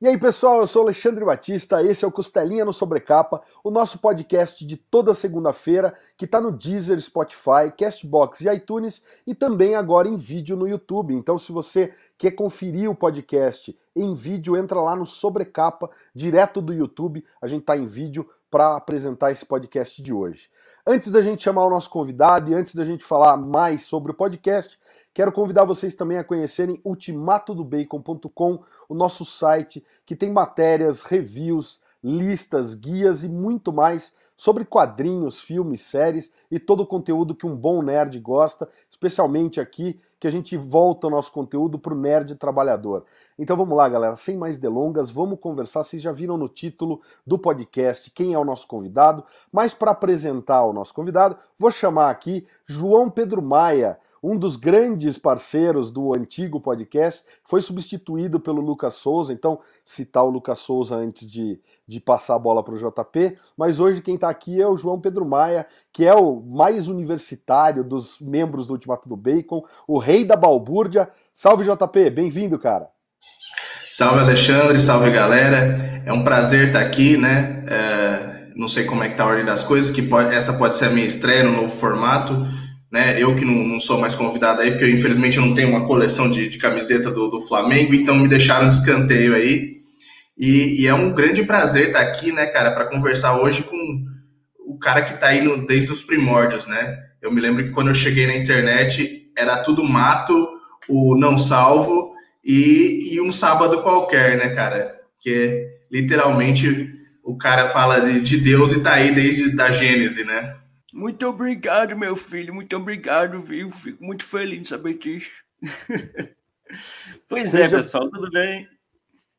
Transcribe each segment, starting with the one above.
E aí, pessoal, eu sou Alexandre Batista, esse é o Costelinha no Sobrecapa, o nosso podcast de toda segunda-feira, que está no Deezer, Spotify, Castbox e iTunes, e também agora em vídeo no YouTube. Então, se você quer conferir o podcast em vídeo, entra lá no Sobrecapa, direto do YouTube, a gente está em vídeo para apresentar esse podcast de hoje. Antes da gente chamar o nosso convidado e antes da gente falar mais sobre o podcast, quero convidar vocês também a conhecerem ultimatodobacon.com, o nosso site que tem matérias, reviews, listas, guias e muito mais sobre quadrinhos, filmes, séries e todo o conteúdo que um bom nerd gosta, especialmente aqui que a gente volta o nosso conteúdo para o nerd trabalhador. Então vamos lá, galera, sem mais delongas, vamos conversar. Vocês já viram no título do podcast quem é o nosso convidado, mas para apresentar o nosso convidado, vou chamar aqui João Pedro Maia um dos grandes parceiros do antigo podcast, foi substituído pelo Lucas Souza, então citar o Lucas Souza antes de, de passar a bola para o JP, mas hoje quem está aqui é o João Pedro Maia, que é o mais universitário dos membros do Ultimato do Bacon, o rei da balbúrdia. Salve JP, bem-vindo, cara. Salve Alexandre, salve galera, é um prazer estar aqui, né? É, não sei como é que tá a ordem das coisas, que pode, essa pode ser a minha estreia no novo formato né? Eu que não, não, sou mais convidado aí, porque eu, infelizmente eu não tenho uma coleção de, de camiseta do, do, Flamengo, então me deixaram de escanteio aí. E, e, é um grande prazer estar aqui, né, cara, para conversar hoje com o cara que está aí no, desde os primórdios, né? Eu me lembro que quando eu cheguei na internet era tudo mato, o não salvo e, e um sábado qualquer, né, cara? Que literalmente o cara fala de, de Deus e tá aí desde da Gênese, né? Muito obrigado, meu filho. Muito obrigado, viu? Fico muito feliz de saber disso. pois é, Seja... é, pessoal, tudo bem?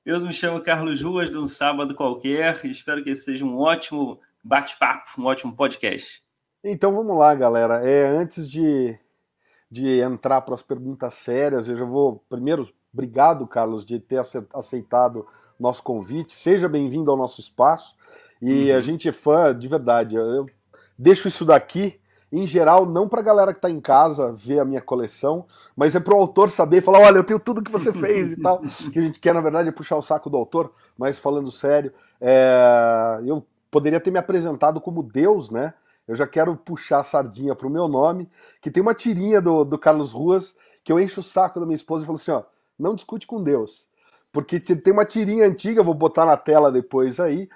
Eu me chamo Carlos Ruas, de um sábado qualquer, e espero que esse seja um ótimo bate-papo, um ótimo podcast. Então vamos lá, galera. É, antes de, de entrar para as perguntas sérias, eu já vou. Primeiro, obrigado, Carlos, de ter aceitado nosso convite. Seja bem-vindo ao nosso espaço. E uhum. a gente é fã de verdade. Eu deixo isso daqui, em geral, não para a galera que está em casa ver a minha coleção, mas é para o autor saber e falar: olha, eu tenho tudo que você fez e tal. que a gente quer, na verdade, é puxar o saco do autor, mas falando sério, é... eu poderia ter me apresentado como Deus, né? Eu já quero puxar a sardinha pro meu nome, que tem uma tirinha do, do Carlos Ruas que eu encho o saco da minha esposa e falo assim: ó, não discute com Deus. Porque tem uma tirinha antiga, vou botar na tela depois aí,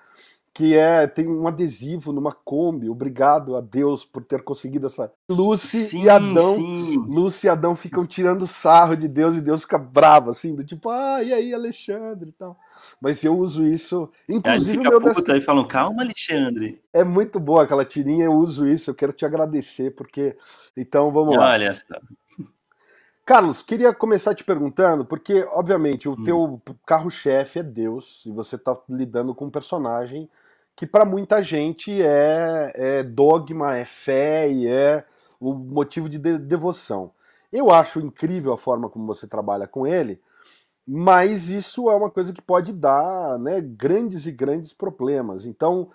que é tem um adesivo numa Kombi. Obrigado a Deus por ter conseguido essa. Lucy sim, e Adão, sim. Lucy e Adão ficam tirando sarro de Deus e Deus fica bravo assim, do tipo, ah, e aí, Alexandre e tal. Mas eu uso isso, inclusive fica meu puta e falam, calma, Alexandre. É muito boa aquela tirinha, eu uso isso, eu quero te agradecer porque então vamos lá. Olha só. Carlos, queria começar te perguntando, porque, obviamente, o hum. teu carro-chefe é Deus, e você está lidando com um personagem que, para muita gente, é, é, dogma, é fé e é o motivo de, de devoção. Eu acho incrível a forma como você trabalha com ele, mas isso é uma coisa que pode dar né, grandes e grandes problemas. Então,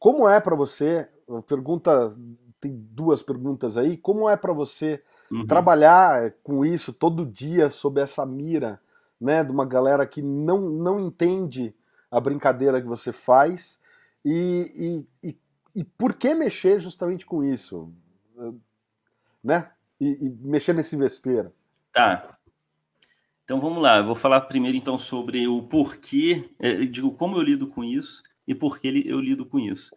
como é para você? Pergunta tem duas perguntas aí. Como é para você uhum. trabalhar com isso todo dia sob essa mira, né, de uma galera que não, não entende a brincadeira que você faz e, e, e, e por que mexer justamente com isso, né? E, e mexer nesse vespeiro. Tá. Então vamos lá. Eu vou falar primeiro então sobre o porquê, é, digo como eu lido com isso e por que eu lido com isso.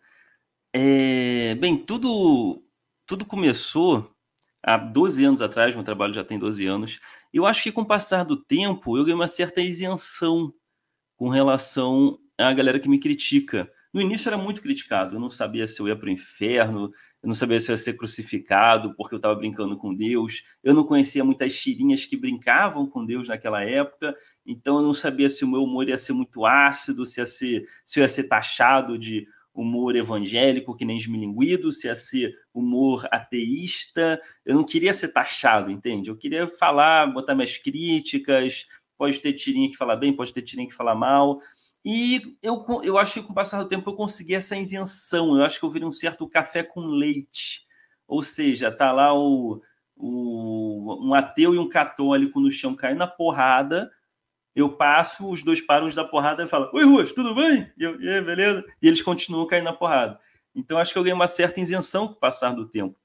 É, bem, tudo, tudo começou há 12 anos atrás, meu trabalho já tem 12 anos. Eu acho que com o passar do tempo, eu ganhei uma certa isenção com relação à galera que me critica. No início era muito criticado, eu não sabia se eu ia para o inferno, eu não sabia se eu ia ser crucificado porque eu estava brincando com Deus, eu não conhecia muitas tirinhas que brincavam com Deus naquela época, então eu não sabia se o meu humor ia ser muito ácido, se, ia ser, se eu ia ser taxado de humor evangélico, que nem esmilinguido, se ia ser humor ateísta. Eu não queria ser taxado, entende? Eu queria falar, botar minhas críticas, pode ter tirinha que fala bem, pode ter tirinha que fala mal. E eu, eu acho que com o passar do tempo eu consegui essa isenção. Eu acho que eu virei um certo café com leite. Ou seja, tá lá o, o, um ateu e um católico no chão caindo na porrada, Eu passo, os dois param dar porrada e falam: Oi, Ruas, tudo bem? E eu, e beleza? E eles continuam caindo na porrada. Então, acho que eu ganhei uma certa isenção com o passar do tempo.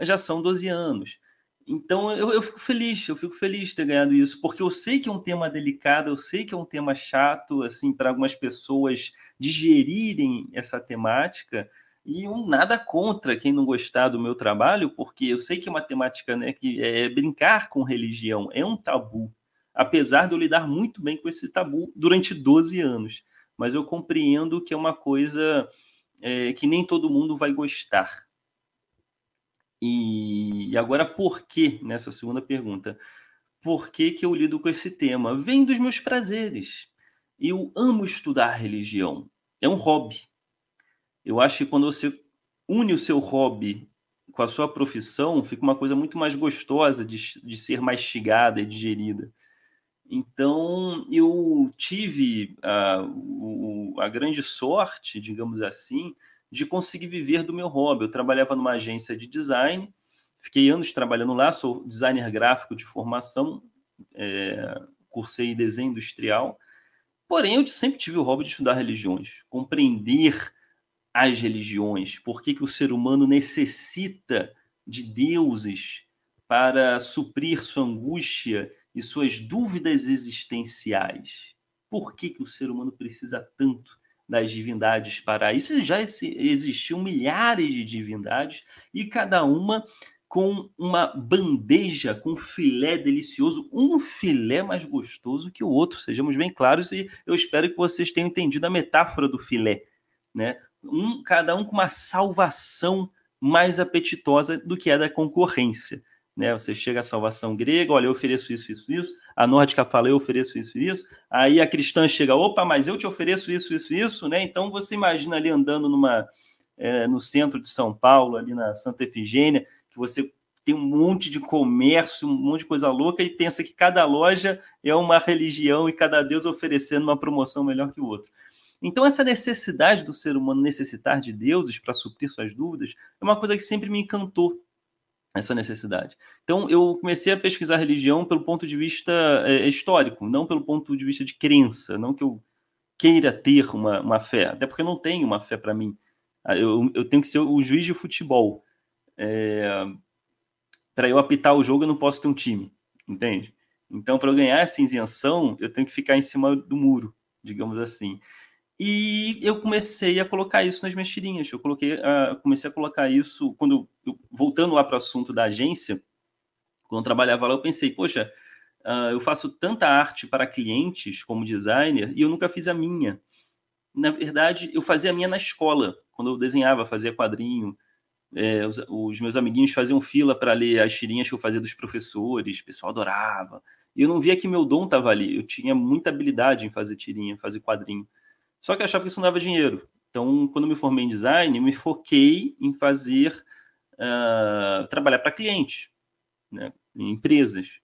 Já são 12 anos. Então, eu, eu fico feliz, eu fico feliz de ter ganhado isso, porque eu sei que é um tema delicado, eu sei que é um tema chato, assim, para algumas pessoas digerirem essa temática, e nada contra quem não gostar do meu trabalho, porque eu sei que é uma temática né, que é brincar com religião, é um tabu, apesar de eu lidar muito bem com esse tabu durante 12 anos. Mas eu compreendo que é uma coisa é, que nem todo mundo vai gostar. E, e agora, por que, nessa segunda pergunta, por que, que eu lido com esse tema? Vem dos meus prazeres. Eu amo estudar religião. É um hobby. Eu acho que quando você une o seu hobby com a sua profissão, fica uma coisa muito mais gostosa de, de ser mastigada e digerida. Então, eu tive a, o, a grande sorte, digamos assim, de conseguir viver do meu hobby. Eu trabalhava numa agência de design, fiquei anos trabalhando lá, sou designer gráfico de formação, é, cursei desenho industrial, porém eu sempre tive o hobby de estudar religiões, compreender as religiões, por que, que o ser humano necessita de deuses para suprir sua angústia e suas dúvidas existenciais. Por que, que o ser humano precisa tanto das divindades para isso? Já existiam milhares de divindades e cada uma com uma bandeja com filé delicioso, um filé mais gostoso que o outro, sejamos bem claros, e eu espero que vocês tenham entendido a metáfora do filé, né? Um, cada um com uma salvação mais apetitosa do que a da concorrência né? Você chega à salvação grega, olha, eu ofereço isso, isso, isso. A nórdica fala, eu ofereço isso, isso. Aí a cristã chega, opa, mas eu te ofereço isso, isso, isso, né? Então você imagina ali andando numa é, no centro de São Paulo, ali na Santa Efigênia, que você tem um monte de comércio, um monte de coisa louca e pensa que cada loja é uma religião e cada deus oferecendo uma promoção melhor que o outro. Então, essa necessidade do ser humano necessitar de deuses para suprir suas dúvidas é uma coisa que sempre me encantou essa necessidade. Então, eu comecei a pesquisar religião pelo ponto de vista é, histórico, não pelo ponto de vista de crença, não que eu queira ter uma, uma fé, até porque eu não tenho uma fé para mim. Ah, eu, eu tenho que ser o juiz de futebol. É, para eu apitar o jogo, eu não posso ter um time, entende? Então, para eu ganhar essa isenção, eu tenho que ficar em cima do muro, digamos assim. E eu comecei a colocar isso nas minhas tirinhas. Eu coloquei, uh, comecei a colocar isso quando voltando lá para o assunto da agência, quando eu trabalhava lá, eu pensei, poxa, uh, eu faço tanta arte para clientes como designer e eu nunca fiz a minha. Na verdade, eu fazia a minha na escola, quando eu desenhava, fazia quadrinho. É, os, os, meus amiguinhos faziam fila para ler as tirinhas que eu fazia dos professores, o pessoal adorava. E eu não via que meu dom estava ali. Eu tinha muita habilidade em fazer tirinha, fazer quadrinho. Só que eu achava que isso não dava dinheiro. Então, quando me formei em design, me foquei em fazer, uh, trabalhar para clientes, né, em empresas.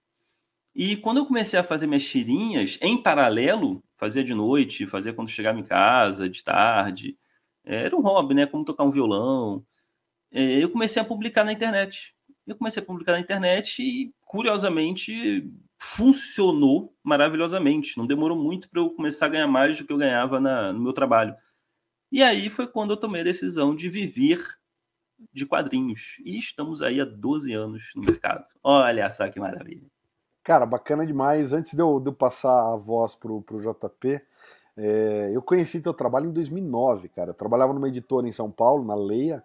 E quando eu comecei a fazer minhas tirinhas, em paralelo, fazia de noite, fazia quando chegava em casa, de tarde, era um hobby, né, como tocar um violão. É, eu comecei a publicar na internet. Eu comecei a publicar na internet e, curiosamente, funcionou maravilhosamente. Não demorou muito para eu começar a ganhar mais do que eu ganhava na, no meu trabalho. E aí foi quando eu tomei a decisão de viver de quadrinhos. E estamos aí há 12 anos no mercado. Olha só que maravilha. Cara, bacana demais. Antes de eu, de eu passar a voz pro, pro JP, é, eu conheci teu trabalho em 2009, cara. Eu trabalhava numa editora em São Paulo, na Leia,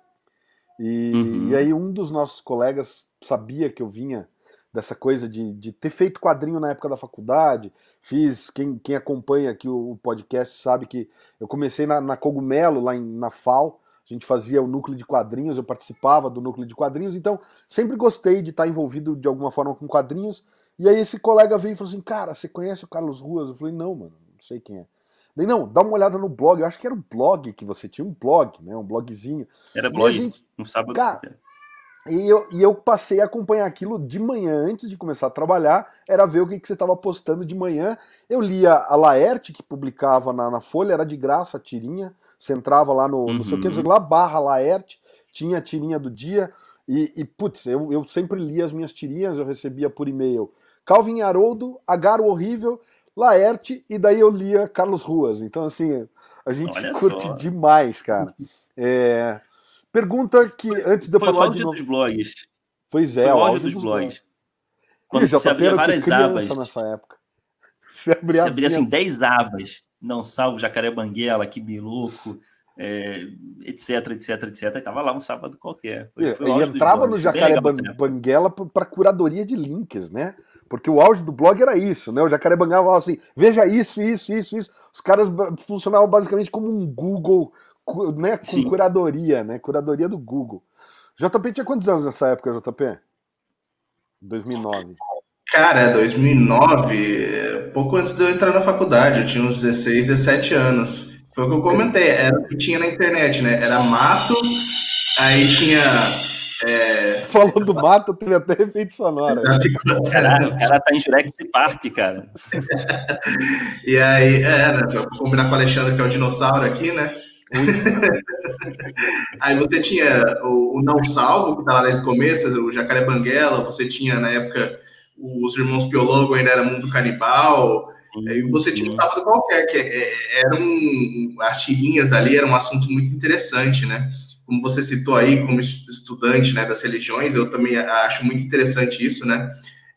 e, uhum. e aí um dos nossos colegas sabia que eu vinha dessa coisa de, de ter feito quadrinho na época da faculdade. Fiz, quem, quem acompanha aqui o, podcast sabe que eu comecei na, na Cogumelo, lá em, na FAO. A gente fazia o núcleo de quadrinhos, eu participava do núcleo de quadrinhos, então sempre gostei de estar envolvido de alguma forma com quadrinhos. E aí esse colega veio e falou assim: Cara, você conhece o Carlos Ruas? Eu falei: Não, mano, não sei quem é. Daí, não, dá uma olhada no blog. Eu acho que era um blog que você tinha, um blog, né? Um blogzinho. Era blog, gente, um sábado. Cara, e eu, e eu passei a acompanhar aquilo de manhã, antes de começar a trabalhar, era ver o que, que você estava postando de manhã. Eu lia a Laerte, que publicava na, na Folha, era de graça a tirinha. Você entrava lá no, uhum. não sei o que, lá, barra Laerte, tinha a tirinha do dia. E, e putz, eu, eu sempre lia as minhas tirinhas, eu recebia por e-mail. Calvin Haroldo, Agaro Horrível, Laerte e daí eu lia Carlos Ruas. Então, assim, a gente Olha curte só. demais, cara. É... Pergunta que antes de eu Foi passar o áudio novo... dos blogs. Pois é, Foi o áudio, dos, dos blogs. blogs. Quando Ih, já você abria várias abas. nessa época. Você abria, você abria assim 10 abas. Não salvo, Jacaré Banguela, que biluco, é, etc, etc, etc. E tava lá um sábado qualquer. Foi, foi e entrava no Jacaré Banguela para curadoria de links, né? Porque o auge do blog era isso, né? O Jacaré Banguela falava assim: veja isso, isso, isso, isso. Os caras funcionavam basicamente como um Google, né? Com Sim. curadoria, né? Curadoria do Google. JP tinha quantos anos nessa época, JP? 2009. Cara, 2009, pouco antes de eu entrar na faculdade, eu tinha uns 16, 17 anos. Foi o que eu comentei, era o que tinha na internet, né? Era mato, aí tinha. É... Falou do mato, teve até efeito sonoro. Caralho, o cara tá em Jurassic Park, cara. e aí, é, né, pra combinar com o Alexandre, que é o dinossauro aqui, né? aí você tinha o, o, Não Salvo, que tá lá desde o começo, o Jacaré Banguela, você tinha na época os Irmãos Piologo, ainda era Mundo Canibal, e você tinha um sábado qualquer, que é, é, eram as tirinhas ali, era um assunto muito interessante, né? Como você citou aí, como estudante né, das religiões, eu também acho muito interessante isso, né?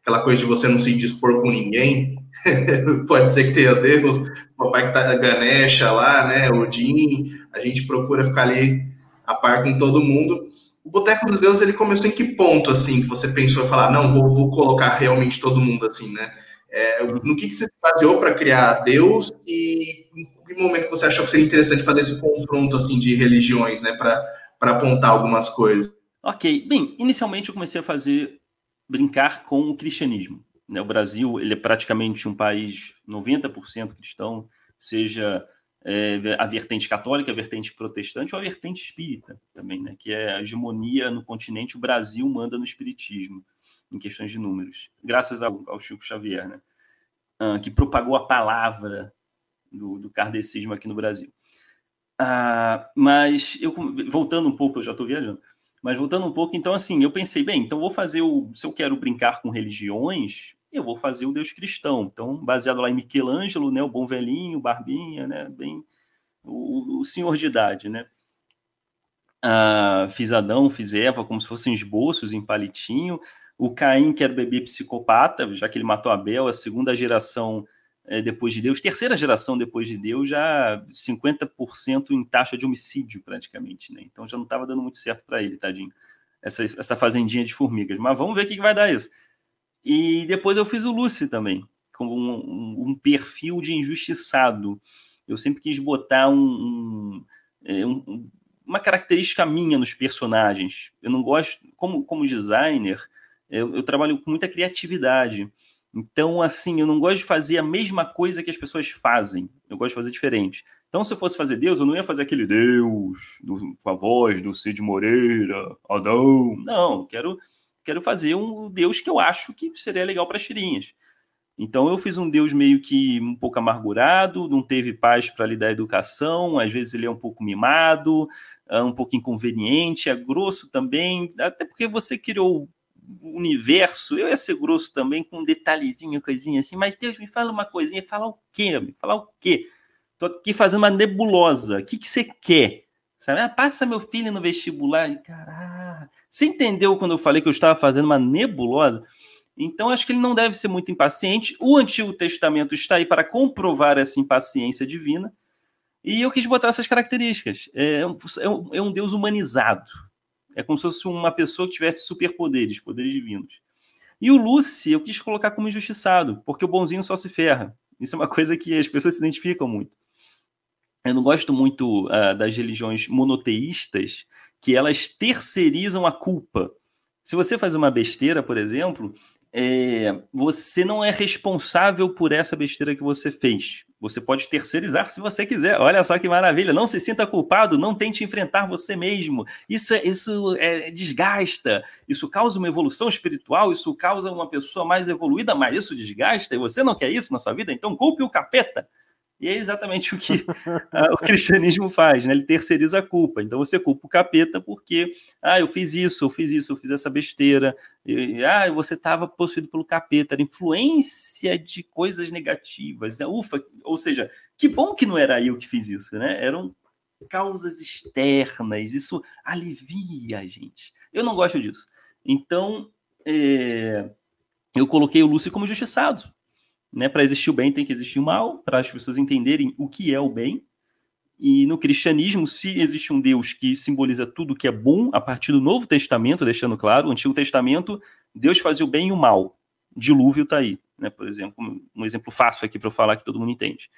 Aquela coisa de você não se dispor com ninguém. Pode ser que tenha Deus, o papai que tá Ganesha lá, né? Odin, a gente procura ficar ali a par com todo mundo. O Boteco dos Deuses, ele começou em que ponto, assim, que você pensou em falar, não, vou, vou colocar realmente todo mundo, assim, né? É, no que, que você se baseou para criar Deus e em que momento você achou que seria interessante fazer esse confronto assim de religiões, né, para apontar algumas coisas? Ok, bem, inicialmente eu comecei a fazer brincar com o cristianismo. Né? O Brasil ele é praticamente um país 90% cristão, seja é, a vertente católica, a vertente protestante ou a vertente espírita também, né? que é a hegemonia no continente, o Brasil manda no espiritismo em questões de números, graças ao, ao Chico Xavier, né? Uh, que propagou a palavra do, do kardecismo aqui no Brasil. Uh, mas eu voltando um pouco, eu já estou viajando, mas voltando um pouco, então assim, eu pensei, bem, então vou fazer o. Se eu quero brincar com religiões, eu vou fazer o Deus cristão. Então, baseado lá em Michelangelo, né, o bom velhinho, barbinha, né, bem o, o senhor de idade, né? Uh, fiz Adão, fiz Eva, como se fossem esboços em palitinho. O Caim, que era o bebê psicopata, já que ele matou Abel, a segunda geração é, depois de Deus, terceira geração depois de Deus, já 50% em taxa de homicídio, praticamente. Né? Então já não estava dando muito certo para ele, tadinho, essa, essa fazendinha de formigas. Mas vamos ver o que, que vai dar isso. E depois eu fiz o Lucy também, com um, um, um perfil de injustiçado. Eu sempre quis botar um, um, um, uma característica minha nos personagens. Eu não gosto, como, como designer, eu, eu trabalho com muita criatividade. Então, assim, eu não gosto de fazer a mesma coisa que as pessoas fazem. Eu gosto de fazer diferente. Então, se eu fosse fazer Deus, eu não ia fazer aquele Deus do, com a voz do Cid Moreira, Adão. Não, quero, quero fazer um Deus que eu acho que seria legal para as tirinhas. Então, eu fiz um Deus meio que um pouco amargurado, não teve paz para lhe dar educação, às vezes ele é um pouco mimado, é um pouco inconveniente, é grosso também, até porque você criou universo, eu ia ser grosso também com um detalhezinho, coisinha assim, mas Deus me fala uma coisinha, fala o quê? Me falar o quê? Tô aqui fazendo uma nebulosa, o que, que você quer? Sabe? Ah, passa meu filho no vestibular. E, caralho, você entendeu quando eu falei que eu estava fazendo uma nebulosa? Então, acho que ele não deve ser muito impaciente. O Antigo Testamento está aí para comprovar essa impaciência divina. E eu quis botar essas características. É um, é um é Deus humanizado. É como se fosse uma pessoa que tivesse superpoderes, poderes divinos. E o Lucy eu quis colocar como injustiçado, porque o bonzinho só se ferra. Isso é uma coisa que as pessoas se identificam muito. Eu não gosto muito uh, das religiões monoteístas, que elas terceirizam a culpa. Se você faz uma besteira, por exemplo, é, você não é responsável por essa besteira que você fez. Você pode terceirizar se você quiser. Olha só que maravilha. Não se sinta culpado, não tente enfrentar você mesmo. Isso, é, isso é, desgasta, isso causa uma evolução espiritual, isso causa uma pessoa mais evoluída, mas isso desgasta e você não quer isso na sua vida, então culpe o capeta. E é exatamente o que o cristianismo faz, né? Ele terceiriza a culpa. Então você culpa o capeta porque, ah, eu fiz isso, eu fiz isso, eu fiz essa besteira. E, ah, você estava possuído pelo capeta, era influência de coisas negativas. Né? Ufa, ou seja, que bom que não era eu que fiz isso, né? Eram causas externas. Isso alivia a gente. Eu não gosto disso. Então, é, eu coloquei o Lúcio como justiçado. Né? Para existir o bem tem que existir o mal, para as pessoas entenderem o que é o bem. E no cristianismo, se existe um Deus que simboliza tudo que é bom, a partir do Novo Testamento, deixando claro, o Antigo Testamento, Deus fazia o bem e o mal. Dilúvio está aí, né? por exemplo, um exemplo fácil aqui para falar que todo mundo entende.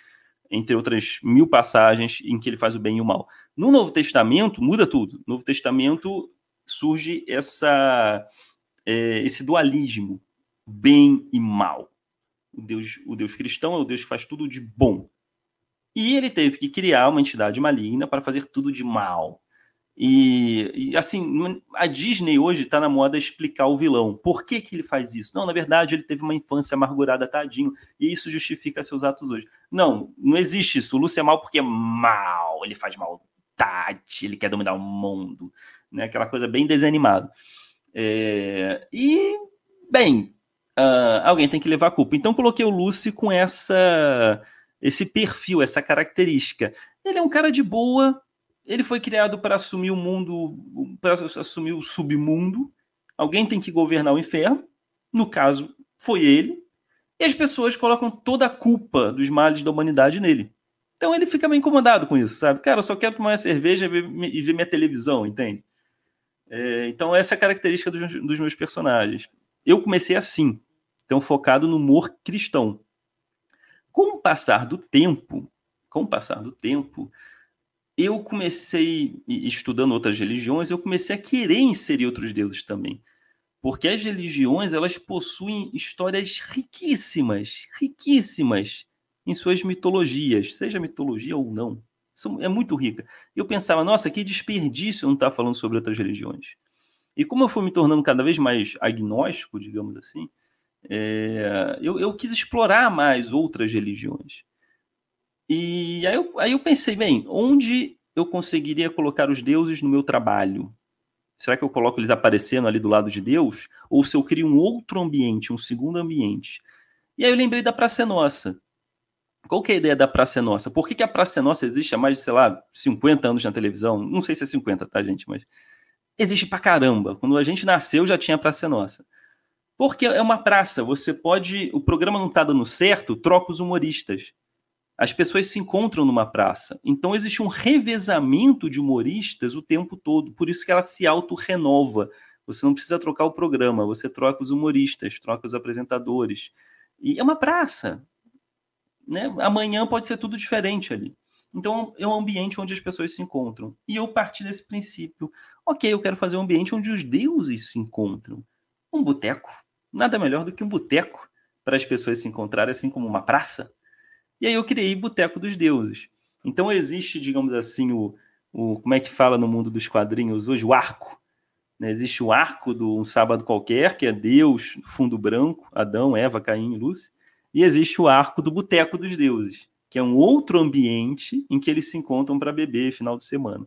Entre outras mil passagens em que ele faz o bem e o mal. No Novo Testamento, muda tudo. No Novo Testamento surge essa, é, esse dualismo, bem e mal. O Deus, o Deus cristão é o Deus que faz tudo de bom. E ele teve que criar uma entidade maligna para fazer tudo de mal. E, e assim, a Disney hoje está na moda explicar o vilão. Por que, que ele faz isso? Não, na verdade, ele teve uma infância amargurada, tadinho, e isso justifica seus atos hoje. Não, não existe isso. O Lúcio é mal porque é mal, ele faz maldade, ele quer dominar o mundo. Né? Aquela coisa bem desanimada. É, e, bem, uh, alguém tem que levar a culpa. Então coloquei o Lucy com essa esse perfil, essa característica. Ele é um cara de boa, ele foi criado para assumir o mundo, para assumir o submundo. Alguém tem que governar o inferno. No caso, foi ele. E as pessoas colocam toda a culpa dos males da humanidade nele. Então ele fica meio incomodado com isso, sabe? Cara, eu só quero tomar uma cerveja e ver, minha televisão, entende? É, então essa é a característica dos, dos meus personagens. Eu comecei assim, então focado no humor cristão. Com o passar do tempo, com o passar do tempo, eu comecei, estudando outras religiões, eu comecei a querer inserir outros deuses também. Porque as religiões, elas possuem histórias riquíssimas, riquíssimas em suas mitologias, seja mitologia ou não. É muito rica. Eu pensava, nossa, que desperdício não estar tá falando sobre outras religiões. E como eu fui me tornando cada vez mais agnóstico, digamos assim, é, eu, eu, quis explorar mais outras religiões. E aí eu, aí eu pensei, bem, onde eu conseguiria colocar os deuses no meu trabalho? Será que eu coloco eles aparecendo ali do lado de Deus? Ou se eu crio um outro ambiente, um segundo ambiente? E aí eu lembrei da Praça Nossa. Qual que é a ideia da Praça Nossa? Por que, que a Praça Nossa existe há mais de, sei lá, 50 anos na televisão? Não sei se é 50, tá, gente? Mas existe pra caramba. Quando a gente nasceu já tinha Praça Nossa. Porque é uma praça, você pode. O programa não está dando certo, troca os humoristas. As pessoas se encontram numa praça. Então existe um revezamento de humoristas o tempo todo. Por isso que ela se auto-renova. Você não precisa trocar o programa, você troca os humoristas, troca os apresentadores. E é uma praça. Né? Amanhã pode ser tudo diferente ali. Então é um ambiente onde as pessoas se encontram. E eu parti desse princípio. Ok, eu quero fazer um ambiente onde os deuses se encontram. Um boteco nada melhor do que um boteco para as pessoas se encontrarem, assim como uma praça. E aí eu criei Boteco dos Deuses. Então existe, digamos assim, o, o como é que fala no mundo dos quadrinhos hoje? O arco. Né? Existe o arco do Um Sábado Qualquer, que é Deus, fundo branco, Adão, Eva, Caim e Lúcia. E existe o arco do Boteco dos Deuses, que é um outro ambiente em que eles se encontram para beber final de semana.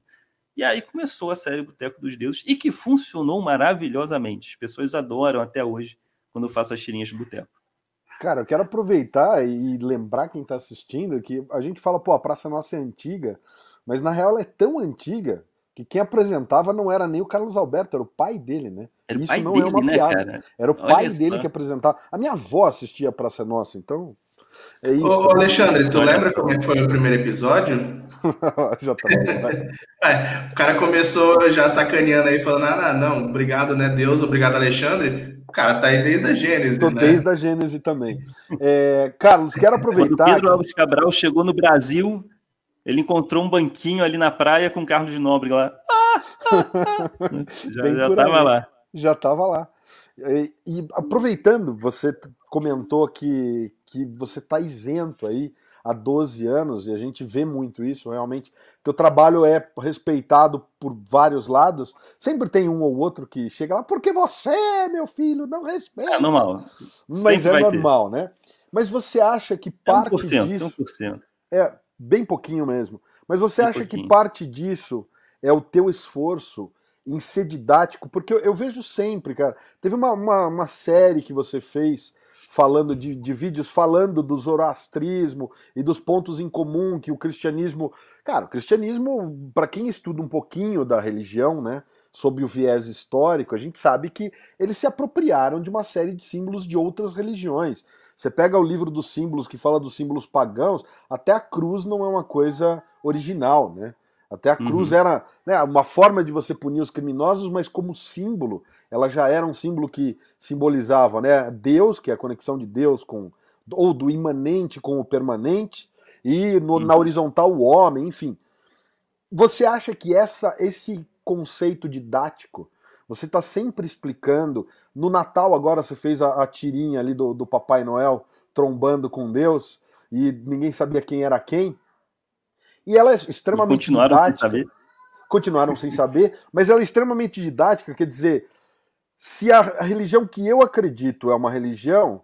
E aí começou a série Boteco dos Deuses e que funcionou maravilhosamente. As pessoas adoram até hoje quando eu faço as tirinhas de boteco. Cara, eu quero aproveitar e lembrar quem está assistindo que a gente fala, pô, a Praça Nossa é antiga, mas na real ela é tão antiga que quem apresentava não era nem o Carlos Alberto, era o pai dele, né? Era Isso não é dele, é uma né, piada. Cara? Era o Olha pai dele que apresentava. A minha avó assistia a Praça Nossa, então é isso. Ô, Alexandre, tu lembra como é que foi o primeiro episódio? já tá é, o cara começou já sacaneando aí, falando: ah, não, obrigado, né, Deus, obrigado, Alexandre. O cara tá aí desde a Gênese. Tô né? desde a Gênese também. É, Carlos, quero aproveitar. Quando Pedro Alves Cabral chegou no Brasil, ele encontrou um banquinho ali na praia com Carlos de Nobre lá. já, já tava lá. Já tava lá. E, e aproveitando, você comentou que, que você está isento aí há 12 anos, e a gente vê muito isso, realmente. Teu trabalho é respeitado por vários lados. Sempre tem um ou outro que chega lá, porque você, meu filho, não respeita. É normal. Mas Sempre é normal, ter. né? Mas você acha que parte é 1%, disso... 1%. É, bem pouquinho mesmo. Mas você bem acha pouquinho. que parte disso é o teu esforço em ser didático? Porque eu, eu vejo sempre, cara. Teve uma, uma, uma, série que você fez falando de, de vídeos falando do zoroastrismo e dos pontos em comum que o cristianismo. Cara, o cristianismo, para quem estuda um pouquinho da religião, né? sob o viés histórico, a gente sabe que eles se apropriaram de uma série de símbolos de outras religiões. Você pega o livro dos símbolos que fala dos símbolos pagãos, até a cruz não é uma coisa original, né? Até a cruz uhum. era né, uma forma de você punir os criminosos, mas como símbolo, ela já era um símbolo que simbolizava né, Deus, que é a conexão de Deus com ou do imanente com o permanente, e no, uhum. na horizontal o homem, enfim. Você acha que essa, esse conceito didático. Você está sempre explicando. No Natal, agora, você fez a, a tirinha ali do, do Papai Noel trombando com Deus e ninguém sabia quem era quem. E ela é extremamente continuaram didática. Sem saber. Continuaram sem saber, mas ela é extremamente didática, quer dizer, se a, religião que eu acredito é uma religião,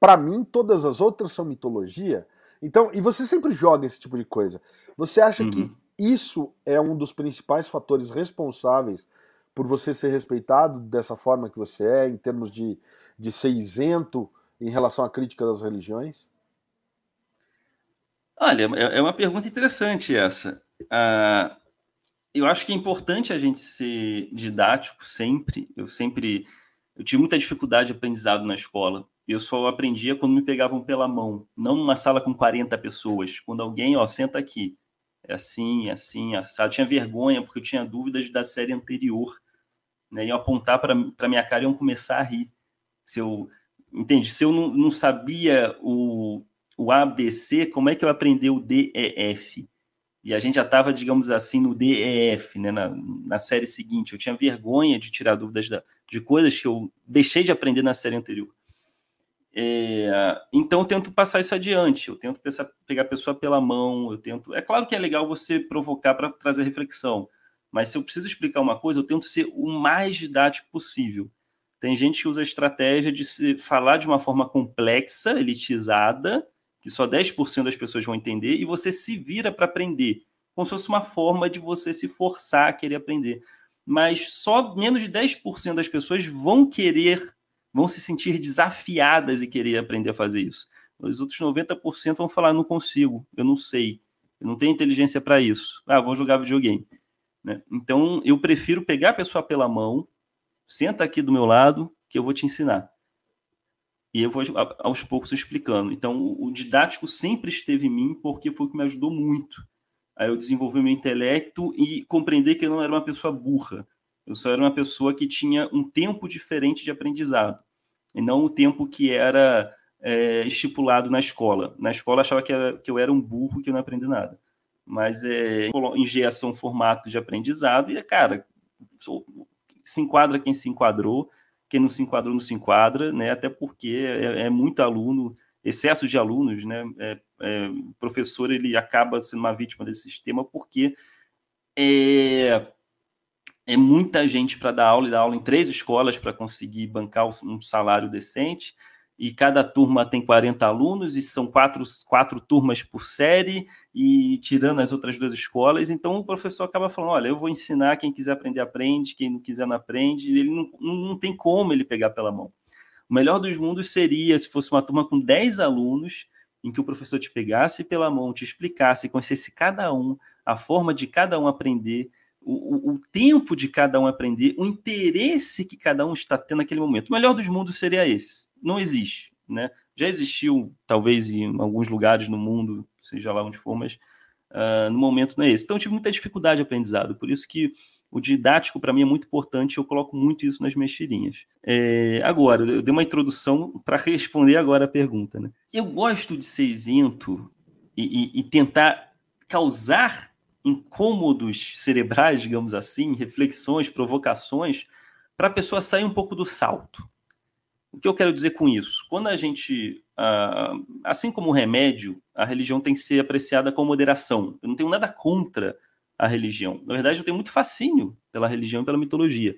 para mim todas as outras são mitologia. Então, e você sempre joga esse tipo de coisa. Você acha uhum. que isso é um dos principais fatores responsáveis por você ser respeitado dessa forma que você é, em termos de, de ser isento em relação à crítica das religiões? Olha, é, é uma pergunta interessante essa. Ah, eu acho que é importante a gente ser didático sempre. Eu sempre eu tive muita dificuldade de aprendizado na escola. Eu só aprendia quando me pegavam pela mão, não numa sala com 40 pessoas. Quando alguém, ó, senta aqui é assim, é assim, assado. Eu tinha vergonha porque eu tinha dúvidas da série anterior. Né? Iam apontar para minha cara e iam começar a rir. Se eu, entende? Se eu não, não sabia o, o ABC, como é que eu aprendi o DEF? E a gente já estava, digamos assim, no DEF, né? na, na série seguinte. Eu tinha vergonha de tirar dúvidas da, de coisas que eu deixei de aprender na série anterior. É, então eu tento passar isso adiante, eu tento pensar, pegar a pessoa pela mão, eu tento. É claro que é legal você provocar para trazer reflexão, mas se eu preciso explicar uma coisa, eu tento ser o mais didático possível. Tem gente que usa a estratégia de se falar de uma forma complexa, elitizada, que só 10% das pessoas vão entender, e você se vira para aprender, como se fosse uma forma de você se forçar a querer aprender. Mas só menos de 10% das pessoas vão querer vão se sentir desafiadas e querer aprender a fazer isso. Os outros 90% vão falar: não consigo, eu não sei, eu não tenho inteligência para isso. Ah, vou jogar videogame. Né? Então, eu prefiro pegar a pessoa pela mão, senta aqui do meu lado, que eu vou te ensinar. E eu vou aos poucos explicando. Então, o didático sempre esteve em mim, porque foi o que me ajudou muito a eu desenvolver meu intelecto e compreender que eu não era uma pessoa burra. Eu só era uma pessoa que tinha um tempo diferente de aprendizado e não o tempo que era é, estipulado na escola. Na escola achava que, era, que eu era um burro, que eu não aprendi nada. Mas é, um formato de aprendizado e, cara, se enquadra quem se enquadrou, quem não se enquadrou não se enquadra, né? Até porque é, é muito aluno, excesso de alunos, né? É, é, professor ele acaba sendo uma vítima desse sistema porque é, é muita gente para dar aula e dar aula em três escolas para conseguir bancar um salário decente. E cada turma tem 40 alunos, e são quatro, quatro turmas por série, e tirando as outras duas escolas. Então o professor acaba falando: olha, eu vou ensinar, quem quiser aprender, aprende, quem não quiser, não aprende. Ele não, não tem como ele pegar pela mão. O melhor dos mundos seria se fosse uma turma com 10 alunos, em que o professor te pegasse pela mão, te explicasse, conhecesse cada um, a forma de cada um aprender, o, o, tempo de cada um aprender, o interesse que cada um está tendo naquele momento. O melhor dos mundos seria esse. Não existe, né? Já existiu, talvez, em alguns lugares no mundo, seja lá onde for, mas uh, no momento não é esse. Então, eu tive muita dificuldade de aprendizado, por isso que o didático, para mim, é muito importante, eu coloco muito isso nas minhas tirinhas. É, agora, eu dei uma introdução para responder agora a pergunta. Né? Eu gosto de ser isento e, e, e tentar causar incômodos cerebrais, digamos assim, reflexões, provocações, para a pessoa sair um pouco do salto. O que eu quero dizer com isso? Quando a gente, assim como o remédio, a religião tem que ser apreciada com moderação. Eu não tenho nada contra a religião. Na verdade, eu tenho muito fascínio pela religião e pela mitologia.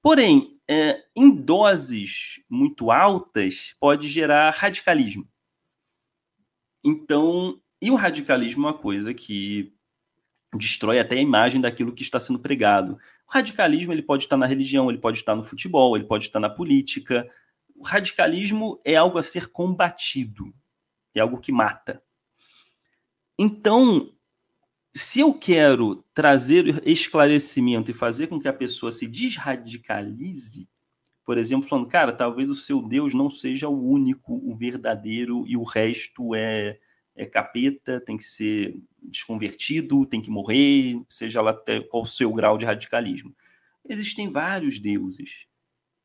Porém, é, em doses muito altas, pode gerar radicalismo. Então, E o radicalismo é uma coisa que destrói até a imagem daquilo que está sendo pregado. O radicalismo ele pode estar na religião, ele pode estar no futebol, ele pode estar na política. O radicalismo é algo a ser combatido, é algo que mata. Então, se eu quero trazer esclarecimento e fazer com que a pessoa se desradicalize, por exemplo, falando, cara, talvez o seu Deus não seja o único, o verdadeiro, e o resto é, é capeta, tem que ser desconvertido, tem que morrer, seja lá qual o seu grau de radicalismo. Existem vários deuses.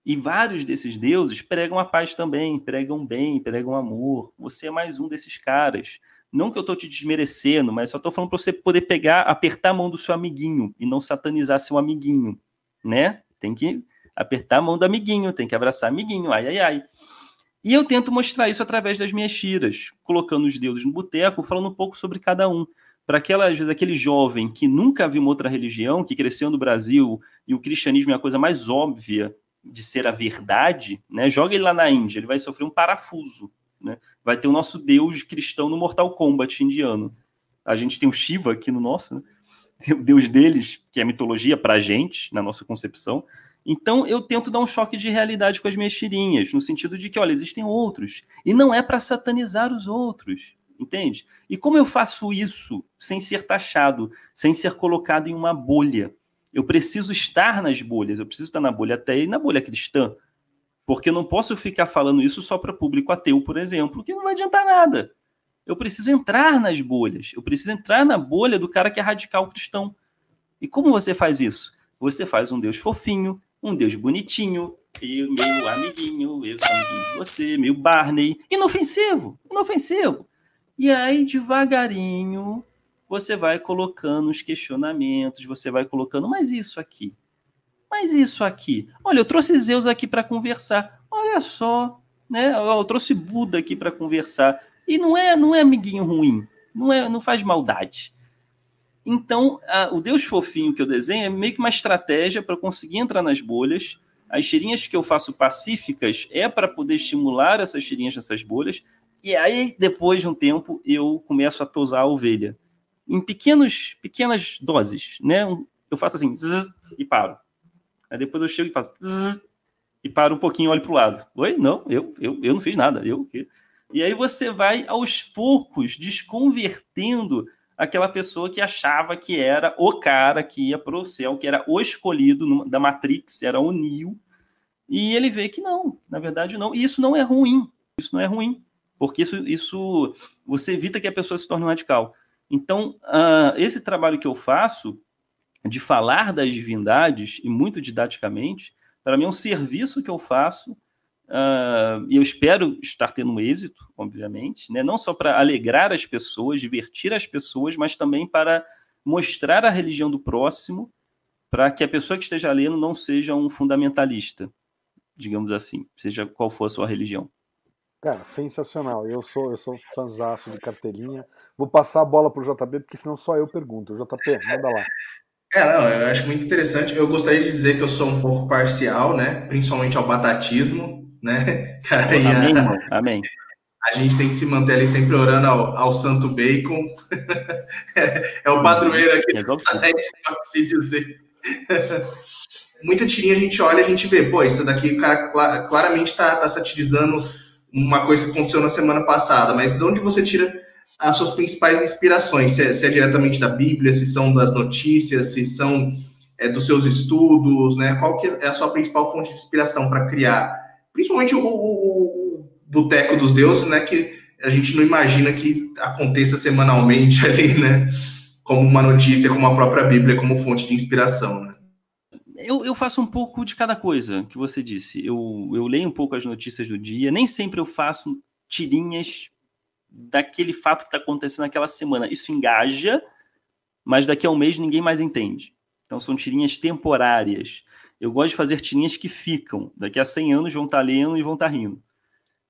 E vários desses deuses pregam a paz também, pregam bem, pregam amor. Você é mais um desses caras. Não que eu estou te desmerecendo, mas só estou falando para você poder pegar, apertar a mão do seu amiguinho e não satanizar seu amiguinho, né? Tem que apertar a mão do amiguinho, tem que abraçar amiguinho, ai, ai, ai. E eu tento mostrar isso através das minhas tiras, colocando os deuses no boteco, falando um pouco sobre cada um. Para aquela, às vezes, aquele jovem que nunca viu uma outra religião, que cresceu no Brasil e o cristianismo é a coisa mais óbvia de ser a verdade, né? Joga ele lá na Índia, ele vai sofrer um parafuso, né? Vai ter o nosso deus cristão no Mortal Kombat indiano. A gente tem o Shiva aqui no nosso, né? Tem o deus deles, que é mitologia para a gente, na nossa concepção. Então eu tento dar um choque de realidade com as minhas tirinhas, no sentido de que, olha, existem outros. E não é para satanizar os outros, entende? E como eu faço isso sem ser taxado, sem ser colocado em uma bolha? Eu preciso estar nas bolhas, eu preciso estar na bolha até e na bolha cristã. Porque eu não posso ficar falando isso só para público ateu, por exemplo, que não vai adiantar nada. Eu preciso entrar nas bolhas. Eu preciso entrar na bolha do cara que é radical cristão. E como você faz isso? Você faz um Deus fofinho, um Deus bonitinho, eu, meu amiguinho, eu sou amiguinho de você, meu Barney. Inofensivo, inofensivo. E aí, devagarinho, você vai colocando os questionamentos, você vai colocando, mas isso aqui, mas isso aqui. Olha, eu trouxe Zeus aqui para conversar. Olha só, né? Eu trouxe Buda aqui para conversar. E não é, não é amiguinho ruim. Não é, não faz maldade. Então, a, o Deus fofinho que eu desenho é meio que uma estratégia para conseguir entrar nas bolhas. As tirinhas que eu faço pacíficas é para poder estimular essas tirinhas nessas bolhas. E aí, depois de um tempo, eu começo a tosar a ovelha. Em pequenos, pequenas doses, né? Eu faço assim, zzz, e paro. Aí depois eu chego e faço zzz, e paro um pouquinho, olho para o lado. Oi? Não, eu, eu, eu não fiz nada. Eu, E aí você vai aos poucos desconvertendo aquela pessoa que achava que era o cara que ia para o céu, que era o escolhido da Matrix, era o Neo. E ele vê que não, na verdade não. E isso não é ruim. Isso não é ruim. Porque isso, isso você evita que a pessoa se torne um radical. Então, uh, esse trabalho que eu faço de falar das divindades, e muito didaticamente, para mim é um serviço que eu faço, uh, e eu espero estar tendo êxito, obviamente, né? não só para alegrar as pessoas, divertir as pessoas, mas também para mostrar a religião do próximo, para que a pessoa que esteja lendo não seja um fundamentalista, digamos assim, seja qual for a sua religião. Cara, sensacional. Eu sou, eu sou fanzaço de carteirinha. Vou passar a bola pro JP, porque senão só eu pergunto. JP, manda lá. É, não, eu acho muito interessante. Eu gostaria de dizer que eu sou um pouco parcial, né? Principalmente ao batatismo, né? Cara, amém, a, amém. A gente tem que se manter ali sempre orando ao, ao Santo Bacon. é, é, o padroeiro aqui do site, pode se dizer. Muita tirinha a gente olha e a gente vê, pô, isso daqui o cara claramente está tá satirizando uma coisa que aconteceu na semana passada, mas de onde você tira as suas principais inspirações, se é, se é, diretamente da Bíblia, se são das notícias, se são é, dos seus estudos, né? Qual que é a sua principal fonte de inspiração para criar, principalmente o, o, o, Boteco dos Deuses, né? Que a gente não imagina que aconteça semanalmente ali, né? Como uma notícia, como a própria Bíblia, como fonte de inspiração, né? Eu, eu, faço um pouco de cada coisa que você disse. Eu, eu leio um pouco as notícias do dia. Nem sempre eu faço tirinhas daquele fato que está acontecendo naquela semana. Isso engaja, mas daqui a um mês ninguém mais entende. Então são tirinhas temporárias. Eu gosto de fazer tirinhas que ficam. Daqui a 100 anos vão estar tá lendo e vão estar tá rindo.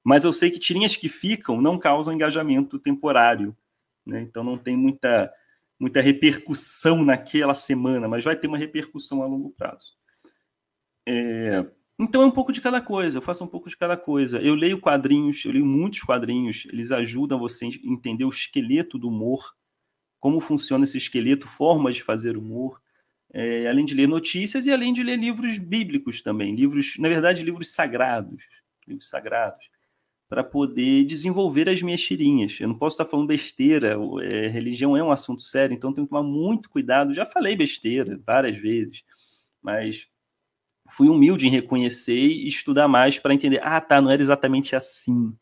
Mas eu sei que tirinhas que ficam não causam engajamento temporário. Né? Então não tem muita, muita repercussão naquela semana, mas vai ter uma repercussão a longo prazo. É... Então é um pouco de cada coisa, eu faço um pouco de cada coisa. Eu leio quadrinhos, eu leio muitos quadrinhos, eles ajudam você a entender o esqueleto do humor, como funciona esse esqueleto, formas de fazer humor, é, além de ler notícias e além de ler livros bíblicos também, livros, na verdade, livros sagrados, livros sagrados, para poder desenvolver as minhas tirinhas. Eu não posso estar falando besteira, é, religião é um assunto sério, então tenho que tomar muito cuidado. Já falei besteira várias vezes, mas fui humilde em reconhecer e estudar mais para entender. Ah, tá, não era exatamente assim.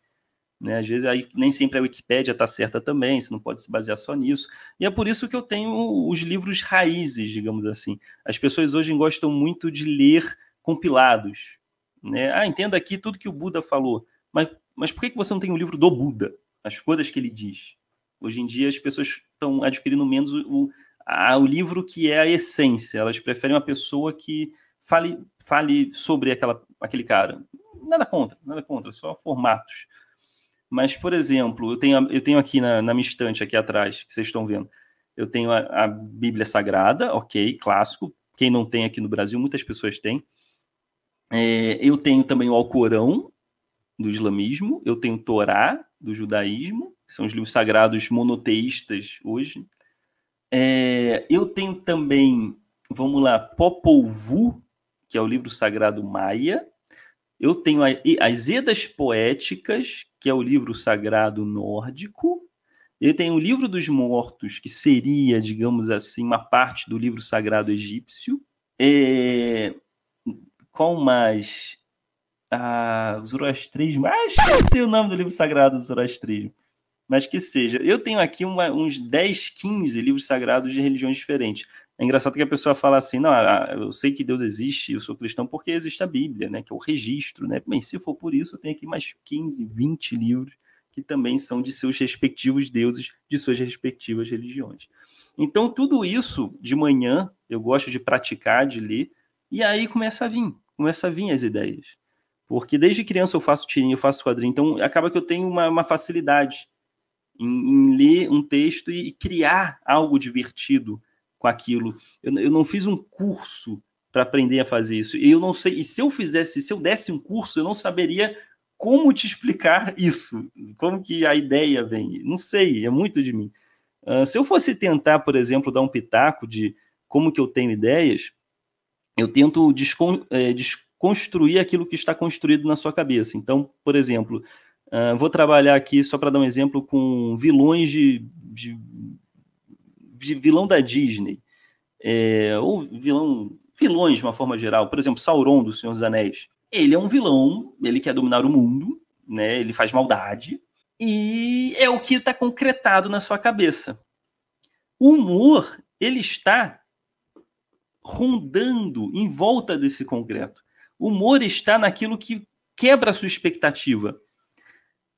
Né? Às vezes aí, nem sempre a Wikipédia está certa também, você não pode se basear só nisso. E é por isso que eu tenho os livros raízes, digamos assim. As pessoas hoje gostam muito de ler compilados. Né? Ah, entenda aqui tudo que o Buda falou. Mas, mas por que você não tem um livro do Buda? As coisas que ele diz. Hoje em dia as pessoas estão adquirindo menos o, a, o livro que é a essência. Elas preferem uma pessoa que fale, fale sobre aquela, aquele cara. Nada contra, nada contra, só formatos. Mas, por exemplo, eu tenho, eu tenho aqui na, na minha estante, aqui atrás, que vocês estão vendo, eu tenho a, a Bíblia Sagrada, ok, clássico. Quem não tem aqui no Brasil, muitas pessoas têm. É, eu tenho também o Alcorão, do islamismo, eu tenho Torá, do judaísmo, que são os livros sagrados monoteístas hoje. É, eu tenho também, vamos lá, Popol Vuh, que é o livro sagrado maia. Eu tenho as Edas Poéticas, que é o livro sagrado nórdico. Eu tenho o livro dos mortos, que seria, digamos assim, uma parte do livro sagrado egípcio. É... Qual mais? Ah, o Zoroastrismo. Ah, esqueci o nome do livro sagrado do Zoroastrismo. Mas que seja. Eu tenho aqui uma, uns 10, 15 livros sagrados de religiões diferentes. É engraçado que a pessoa fala assim, não, ah, eu sei que Deus existe, eu sou cristão porque existe a Bíblia, né, que é o registro, né? Bem, se for por isso, eu tenho aqui mais 15, 20 livros que também são de seus respectivos deuses, de suas respectivas religiões. Então, tudo isso de manhã eu gosto de praticar, de ler, e aí começa a vir, começa a vir as ideias. Porque desde criança eu faço tirinha, eu faço quadrinho, então acaba que eu tenho uma, uma facilidade em, em, ler um texto e, e criar algo divertido com aquilo. Eu, eu não fiz um curso para aprender a fazer isso. E eu não sei, e se eu fizesse, se eu desse um curso, eu não saberia como te explicar isso, como que a ideia vem. Não sei, é muito de mim. Uh, se eu fosse tentar, por exemplo, dar um pitaco de como que eu tenho ideias, eu tento descon é, desconstruir aquilo que está construído na sua cabeça. Então, por exemplo, uh, vou trabalhar aqui, só para dar um exemplo, com vilões de, de de vilão da Disney, é, ou vilão, vilões de uma forma geral, por exemplo, Sauron do Senhor dos Anéis. Ele é um vilão, ele quer dominar o mundo, né? Ele faz maldade e é o que está concretado na sua cabeça. O humor ele está rondando em volta desse concreto. Humor está naquilo que quebra a sua expectativa.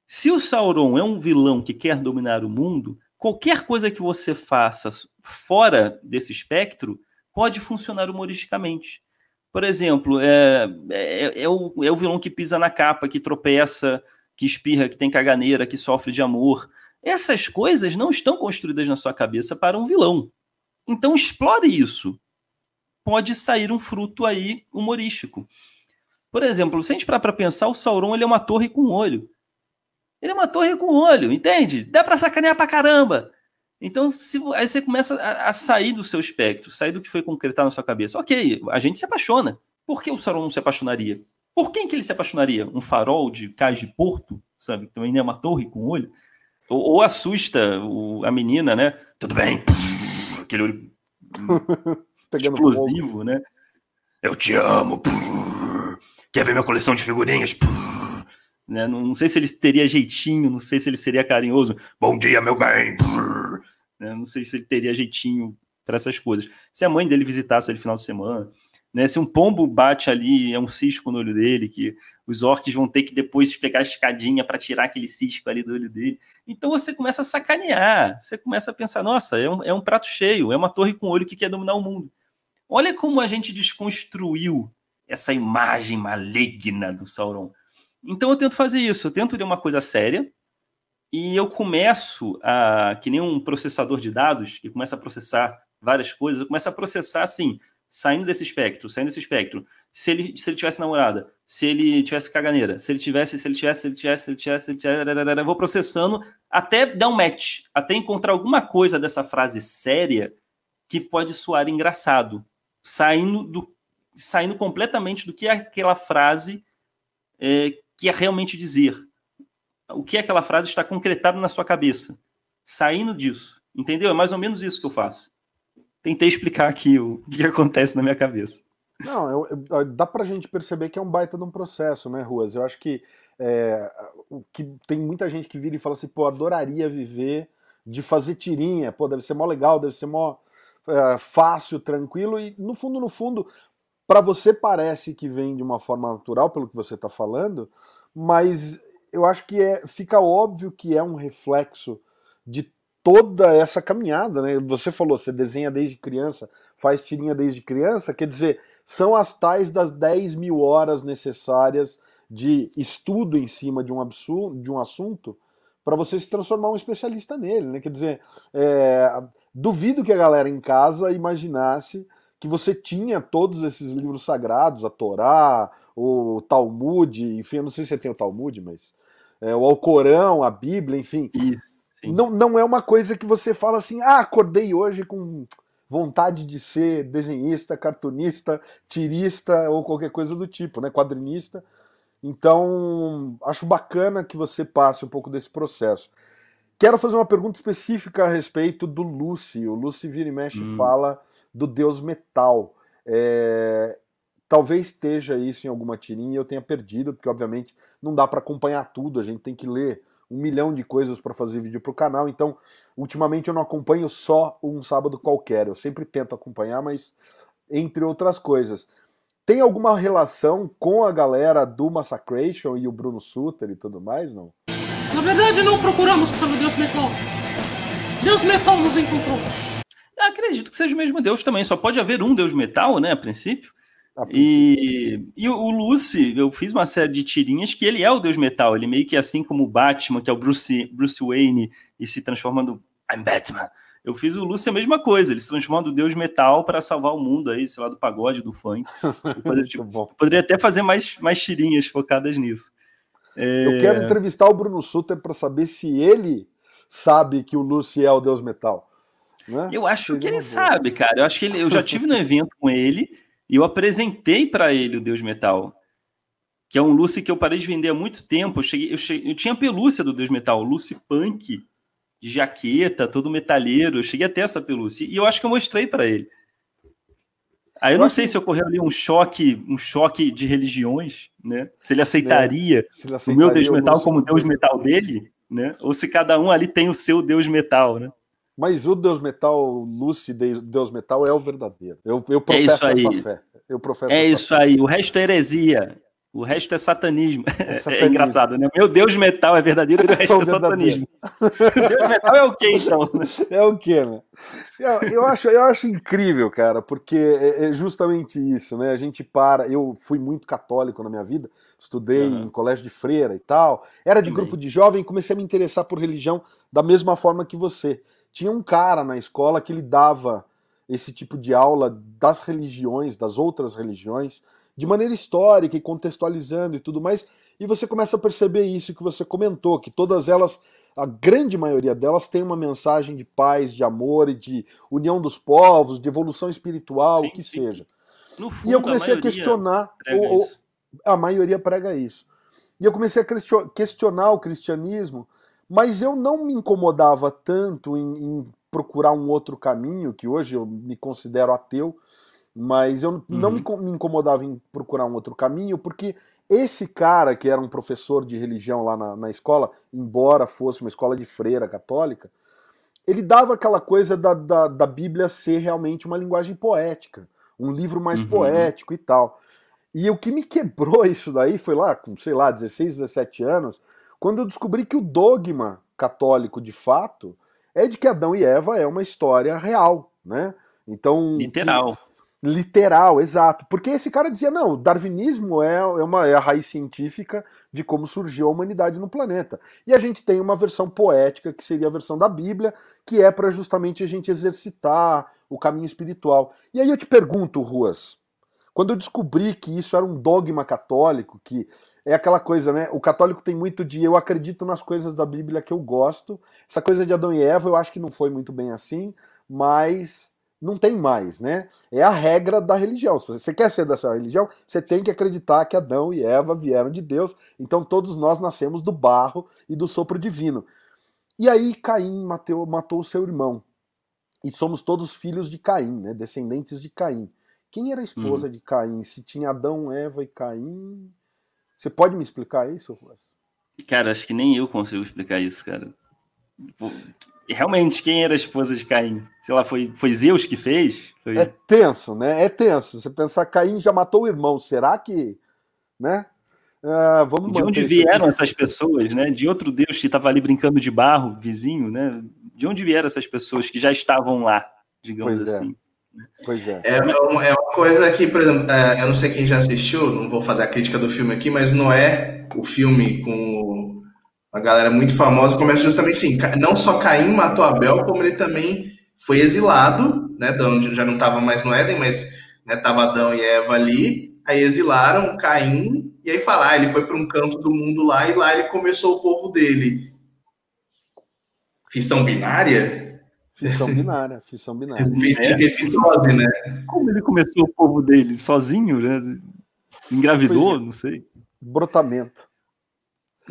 Se o Sauron é um vilão que quer dominar o mundo, qualquer coisa que você faça fora desse espectro pode funcionar humoristicamente. Por exemplo, é, é, é, o, é o vilão que pisa na capa, que tropeça, que espirra, que tem caganeira, que sofre de amor. Essas coisas não estão construídas na sua cabeça para um vilão. Então explore isso. Pode sair um fruto aí humorístico. Por exemplo, se a gente parar para pensar, o Sauron ele é uma torre com olho. Ele é uma torre com olho, entende? Dá para sacanear pra caramba. Então, se, aí você começa a, a, sair do seu espectro, sair do que foi concretado na sua cabeça. Ok, a gente se apaixona. Por que o Sauron não se apaixonaria? Por quem que ele se apaixonaria? Um farol de cais de porto, sabe? Também é uma torre com olho. Ou, ou assusta o, a menina, né? Tudo bem. Aquele olho explosivo, né? Eu te amo. Quer ver minha coleção de figurinhas? Né? Não, não, sei se ele teria jeitinho, não sei se ele seria carinhoso. Bom dia, meu bem. Né? Não sei se ele teria jeitinho para essas coisas. Se a mãe dele visitasse ele final de semana, né? se um pombo bate ali, é um cisco no olho dele, que os orcs vão ter que depois pegar a escadinha para tirar aquele cisco ali do olho dele. Então você começa a sacanear, você começa a pensar: nossa, é um, é um prato cheio, é uma torre com olho que quer dominar o mundo. Olha como a gente desconstruiu essa imagem maligna do Sauron. Então eu tento fazer isso, eu tento ler uma coisa séria e eu começo a, que nem um processador de dados, que começa a processar várias coisas, eu começo a processar assim, saindo desse espectro, saindo desse espectro, se ele, se ele tivesse namorada, se ele tivesse caganeira, se ele tivesse, se ele tivesse, se ele tivesse, se ele tivesse, se ele tivesse, eu vou processando até dar um match, até encontrar alguma coisa dessa frase séria que pode soar engraçado, saindo do saindo completamente do que aquela frase é, quer realmente dizer. O que aquela frase está concretado na sua cabeça. Saindo disso. Entendeu? É mais ou menos isso que eu faço. Tentei explicar aqui o que acontece na minha cabeça. Não, eu, eu, dá pra gente perceber que é um baita de um processo, né, Ruas? Eu acho que, é, que tem muita gente que vira e fala assim, pô, adoraria viver de fazer tirinha, pô, deve ser mó legal, deve ser mó é, fácil, tranquilo, e no fundo, no fundo, para você parece que vem de uma forma natural, pelo que você está falando, mas eu acho que é, fica óbvio que é um reflexo de toda essa caminhada, né? Você falou, você desenha desde criança, faz tirinha desde criança, quer dizer, são as tais das 10 mil horas necessárias de estudo em cima de um, absurdo, de um assunto para você se transformar um especialista nele, né? Quer dizer, é, duvido que a galera em casa imaginasse que você tinha todos esses livros sagrados, a Torá, o Talmud, enfim, eu não sei se você tem o Talmud, mas é, o Alcorão, a Bíblia, enfim. não, não é uma coisa que você fala assim, ah, acordei hoje com vontade de ser desenhista, cartunista, tirista ou qualquer coisa do tipo, né, quadrinista. Então, acho bacana que você passe um pouco desse processo. Quero fazer uma pergunta específica a respeito do Lucy. O Lucy vira e mexe hum. fala do deus metal. É, talvez esteja isso em alguma tirinha e eu tenha perdido, porque obviamente não dá para acompanhar tudo, a gente tem que ler um milhão de coisas para fazer vídeo para o canal, então ultimamente eu não acompanho só um sábado qualquer, eu sempre tento acompanhar, mas entre outras coisas. Tem alguma relação com a galera do Massacration e o Bruno Suter e tudo mais, não? Na verdade, não procuramos pelo Deus Metal. Deus Metal nos encontrou. Eu acredito que seja o mesmo Deus também. Só pode haver um Deus metal, né, a princípio. A e, e o, Lucy, eu fiz uma série de tirinhas que ele é o Deus Metal. Ele meio que assim como o Batman, que é o Bruce, Bruce Wayne, e se transformando I'm Batman. Eu fiz o Lucy a mesma coisa, ele se transformando o Deus Metal para salvar o mundo aí, sei lá, do pagode, do funk. Poderia, tipo, poderia até fazer mais, mais tirinhas focadas nisso. É... Eu quero entrevistar o Bruno Suter para saber se ele sabe que o Lucy é o Deus Metal. Né? Eu acho que ele sabe, cara. Eu acho que ele, eu já tive no evento com ele e eu apresentei para ele o Deus Metal, que é um Lucy que eu parei de vender há muito tempo. Eu, cheguei, eu, cheguei, eu tinha a pelúcia do Deus Metal, Lucy Punk, de jaqueta, todo metalheiro. Eu cheguei até essa pelúcia e eu acho que eu mostrei para ele. Aí eu não sei se ocorreu ali um choque, um choque de religiões, né? Se ele aceitaria, é, se ele aceitaria o meu Deus Metal como Deus Metal dele, né? Ou se cada um ali tem o seu Deus Metal, né? Mas o Deus Metal, Lucy Deus Metal, é o verdadeiro. Eu, eu professo é essa fé. Eu professo é isso fé. aí. O resto é heresia. O resto é satanismo. É, satanismo. é engraçado, né? Meu Deus metal é verdadeiro e o resto é, é satanismo. Deus metal é o quê, então? É o quê, né? Eu, eu, acho, eu acho incrível, cara, porque é, é, justamente isso, né? A gente para. Eu fui muito católico na minha vida, estudei uhum. em colégio de freira e tal. Era de Também. grupo de jovem, comecei a me interessar por religião da mesma forma que você. Tinha um cara na escola que ele dava esse tipo de aula das religiões, das outras religiões, de maneira histórica e contextualizando e tudo mais, e você começa a perceber isso que você comentou, que todas elas, a grande maioria delas, tem uma mensagem de paz, de amor e de união dos povos, de evolução espiritual, sim, o que sim. seja. Fundo, e eu comecei a, a questionar, ou, a maioria prega isso. E eu comecei a questionar o cristianismo mas eu não me incomodava tanto em, em, procurar um outro caminho, que hoje eu me considero ateu, mas eu uhum. não me, me, incomodava em procurar um outro caminho, porque esse cara, que era um professor de religião lá na, na escola, embora fosse uma escola de freira católica, ele dava aquela coisa da, da, da Bíblia ser realmente uma linguagem poética, um livro mais uhum. poético e tal. E o que me quebrou isso daí foi lá, com, sei lá, 16, 17 anos, quando eu descobri que o dogma católico de fato é de que Adão e Eva é uma história real, né? Então literal. Literal, exato. Porque esse cara dizia, não, o darwinismo é, é, uma, é a raiz científica de como surgiu a humanidade no planeta. E a gente tem uma versão poética, que seria a versão da Bíblia, que é para justamente a gente exercitar o caminho espiritual. E aí eu te pergunto, Ruas, quando eu descobri que isso era um dogma católico, que é aquela coisa, né? O católico tem muito de eu acredito nas coisas da Bíblia que eu gosto. Essa coisa de Adão e Eva eu acho que não foi muito bem assim, mas não tem mais, né? É a regra da religião. Se você quer ser dessa religião, você tem que acreditar que Adão e Eva vieram de Deus. Então todos nós nascemos do barro e do sopro divino. E aí Caim matou, matou o seu irmão. E somos todos filhos de Caim, né? Descendentes de Caim. Quem era a esposa uhum. de Caim? Se tinha Adão, Eva e Caim? Você pode me explicar isso, Cara, acho que nem eu consigo explicar isso, cara realmente, quem era a esposa de Caim? Sei lá, foi, foi Zeus que fez? Foi... É tenso, né? É tenso. Você pensar, Caim já matou o irmão, será que. Né? Uh, vamos de onde vieram essas pessoas, né? De outro Deus que estava ali brincando de barro, vizinho, né? De onde vieram essas pessoas que já estavam lá, digamos pois é. assim? É. Pois é. É, é uma, é uma coisa que, por exemplo, é, eu não sei quem já assistiu, não vou fazer a crítica do filme aqui, mas Noé, o filme com uma galera muito famosa, começa justamente assim, não só Caim matou Abel, como ele também foi exilado, né, de onde já não estava mais no Éden, mas né, tava Adão e Eva ali, aí exilaram Caim, e aí falar, ah, ele foi para um canto do mundo lá, e lá ele começou o povo dele. Fissão binária? Fissão binária, fissão binária. Fez, é. fez mitose, né? Como ele começou o povo dele? Sozinho, né? Engravidou, é. não sei. Brotamento.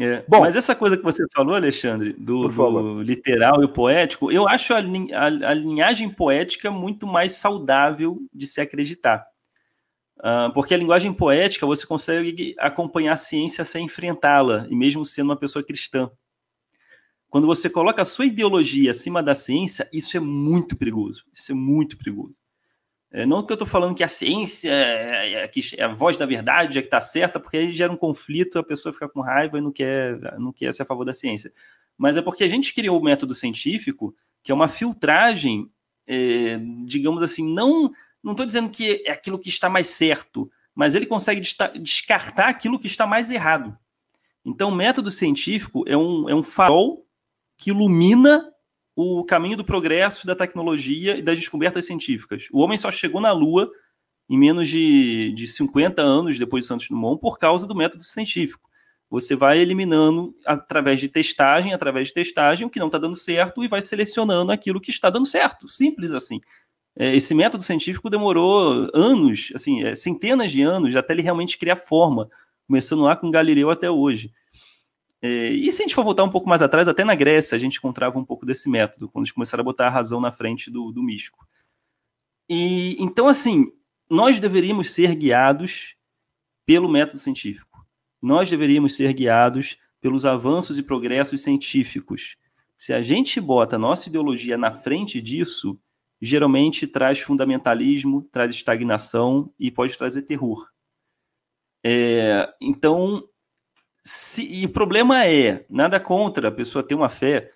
É, Bom, mas essa coisa que você falou, Alexandre, do, do literal e poético, eu acho a, a, a, linhagem poética muito mais saudável de se acreditar. Uh, porque a linguagem poética você consegue acompanhar a ciência sem enfrentá-la, e mesmo sendo uma pessoa cristã. Quando você coloca a sua ideologia acima da ciência, isso é muito perigoso. Isso é muito perigoso. É, não que eu estou falando que a ciência é, é, é, a voz da verdade, é que está certa, porque aí gera um conflito, a pessoa fica com raiva e não quer, não quer ser a favor da ciência. Mas é porque a gente criou o método científico, que é uma filtragem, é, digamos assim, não não estou dizendo que é aquilo que está mais certo, mas ele consegue descartar aquilo que está mais errado. Então, o método científico é um, é um farol que ilumina o caminho do progresso, da tecnologia e das descobertas científicas. O homem só chegou na Lua em menos de, de 50 anos depois de Santos Dumont por causa do método científico. Você vai eliminando através de testagem, através de testagem, o que não está dando certo e vai selecionando aquilo que está dando certo. Simples assim. É, esse método científico demorou anos, assim, é, centenas de anos, até ele realmente criar forma, começando lá com Galileu até hoje. É, e se a gente for voltar um pouco mais atrás, até na Grécia a gente encontrava um pouco desse método, quando eles começaram a botar a razão na frente do, do místico. E então, assim, nós deveríamos ser guiados pelo método científico. Nós deveríamos ser guiados pelos avanços e progressos científicos. Se a gente bota a nossa ideologia na frente disso, geralmente traz fundamentalismo, traz estagnação e pode trazer terror. É, então, se, e o problema é, nada contra a pessoa ter uma fé,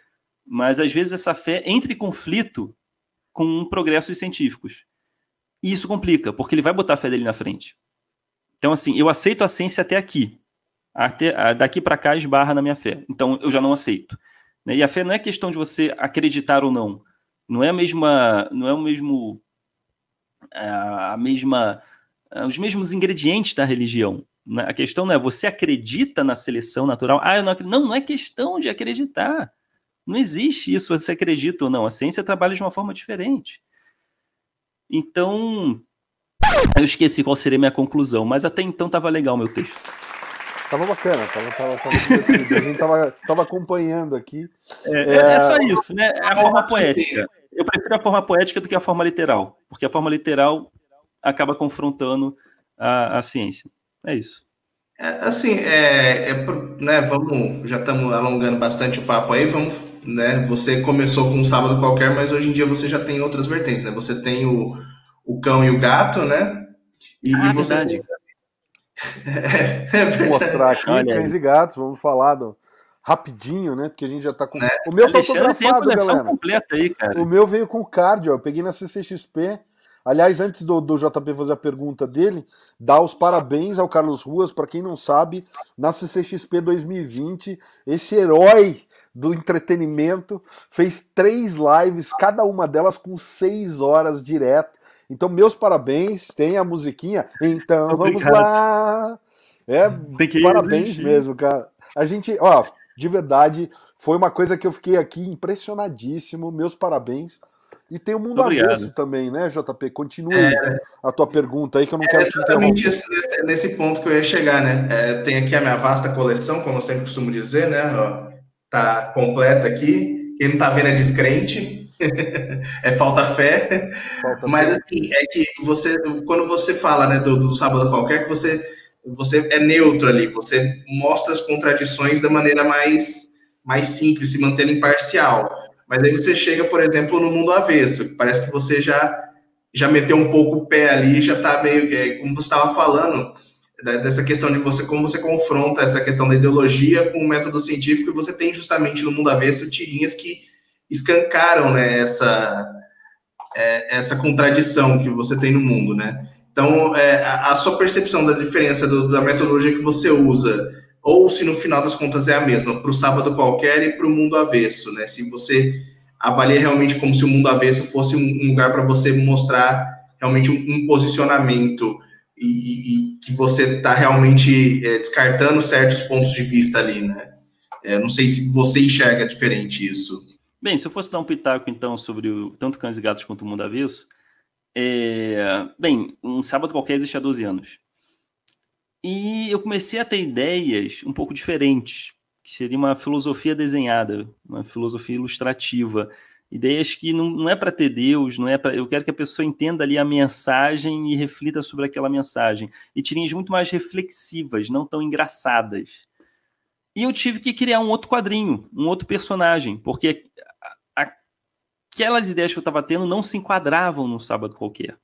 mas às vezes essa fé entra em conflito com progressos científicos. E isso complica, porque ele vai botar a fé dele na frente. Então, assim, eu aceito a ciência até aqui. Até, daqui para cá esbarra na minha fé. Então, eu já não aceito. Né? E a fé não é questão de você acreditar ou não. Não é a mesma. Não é o mesmo. A mesma. Os mesmos ingredientes da religião. Né? A questão não é você acredita na seleção natural. Ah, eu não acredito. Não, não é questão de acreditar. Não existe isso, você acredita ou não. A ciência trabalha de uma forma diferente. Então, eu esqueci qual seria a minha conclusão, mas até então estava legal meu texto. Tava bacana, tava, tava, tava a gente tava, tava acompanhando aqui. É, é... é, só isso, né? É a forma poética. Eu prefiro a forma poética do que a forma literal, porque a forma literal acaba confrontando a, a ciência. É isso. É, assim, é, é, né, vamos, já estamos alongando bastante o papo aí, vamos, né, você começou com um sábado qualquer, mas hoje em dia você já tem outras vertentes, né, você tem o, o cão e o gato, né, e, ah, e você... Verdade. é, é Vou mostrar aqui, Olha cães aí. e gatos, vamos falar do, rapidinho, né, porque a gente já tá com... É. O meu tá autografado, galera. completa aí, cara. O meu veio com cardio, eu peguei na CCXP, Aliás, antes do, do JP fazer a pergunta dele, dá os parabéns ao Carlos Ruas, para quem não sabe, na CCXP 2020, esse herói do entretenimento fez três lives, cada uma delas com seis horas direto. Então, meus parabéns, tem a musiquinha. Então, Obrigado. vamos lá. É, parabéns mesmo, cara. A gente, ó, de verdade, foi uma coisa que eu fiquei aqui impressionadíssimo. Meus parabéns. E tem o mundo Obrigado. avesso também, né, JP? Continue é, a tua pergunta aí, que eu não é quero exatamente isso, nesse, nesse, ponto que eu ia chegar, né? É, tem aqui a minha vasta coleção, como eu sempre costumo dizer, né? Ó, tá completa aqui. Quem não tá vendo é descrente. é falta fé. Falta Mas fé. assim, é que você, quando você fala né, do, do sábado qualquer, que você, você é neutro ali, você mostra as contradições da maneira mais, mais simples, se mantendo imparcial. Mas aí você chega, por exemplo, no mundo avesso, parece que você já já meteu um pouco o pé ali, já está meio que, como você estava falando, dessa questão de você, como você confronta essa questão da ideologia com o método científico, e você tem justamente no mundo avesso tirinhas que escancaram né, essa, é, essa contradição que você tem no mundo, né? Então, é, a, a, sua percepção da diferença do, da metodologia que você usa ou se no final das contas é a mesma, para o sábado qualquer e para o mundo avesso, né? Se você avalia realmente como se o mundo avesso fosse um, lugar para você mostrar realmente um, um posicionamento e, e, que você está realmente é, descartando certos pontos de vista ali, né? É, não sei se você enxerga diferente isso. Bem, se eu fosse dar um pitaco, então, sobre o, tanto Cães e Gatos quanto o Mundo Avesso, é... bem, um sábado qualquer existe há 12 anos. E eu comecei a ter ideias um pouco diferentes, que seria uma filosofia desenhada, uma filosofia ilustrativa. Ideias que não, não é para ter Deus, não é para. Eu quero que a pessoa entenda ali a mensagem e reflita sobre aquela mensagem. E tirinhas muito mais reflexivas, não tão engraçadas. E eu tive que criar um outro quadrinho, um outro personagem, porque aquelas ideias que eu estava tendo não se enquadravam num sábado qualquer.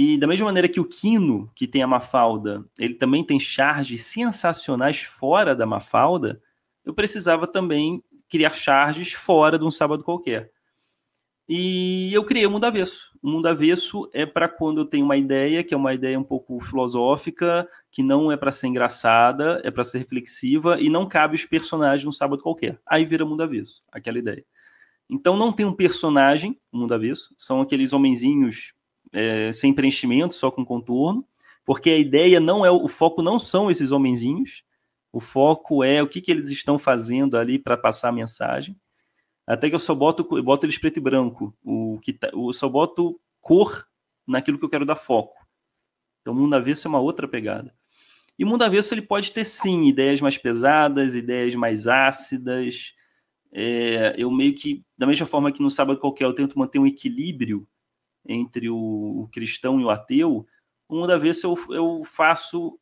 E da mesma maneira que o Quino, que tem a Mafalda, ele também tem charges sensacionais fora da Mafalda, eu precisava também criar charges fora de um sábado qualquer. E eu criei o Mundo Avesso. O Mundo Avesso é para quando eu tenho uma ideia, que é uma ideia um pouco filosófica, que não é para ser engraçada, é para ser reflexiva, e não cabe os personagens num sábado qualquer. Aí vira Mundo Avesso, aquela ideia. Então não tem um personagem, o Mundo Avesso, são aqueles homenzinhos é, sem preenchimento, só com contorno, porque a ideia não é o foco não são esses homenzinhos, o foco é o que, que eles estão fazendo ali para passar a mensagem. Até que eu só boto, eu boto eles preto e branco, o que tá, eu só boto cor naquilo que eu quero dar foco. Então, mundo avesso é uma outra pegada. E mundo avesso ele pode ter sim ideias mais pesadas, ideias mais ácidas. É, eu meio que, da mesma forma que no sábado qualquer, eu tento manter um equilíbrio entre o, o cristão e o ateu, uma vez eu, eu faço,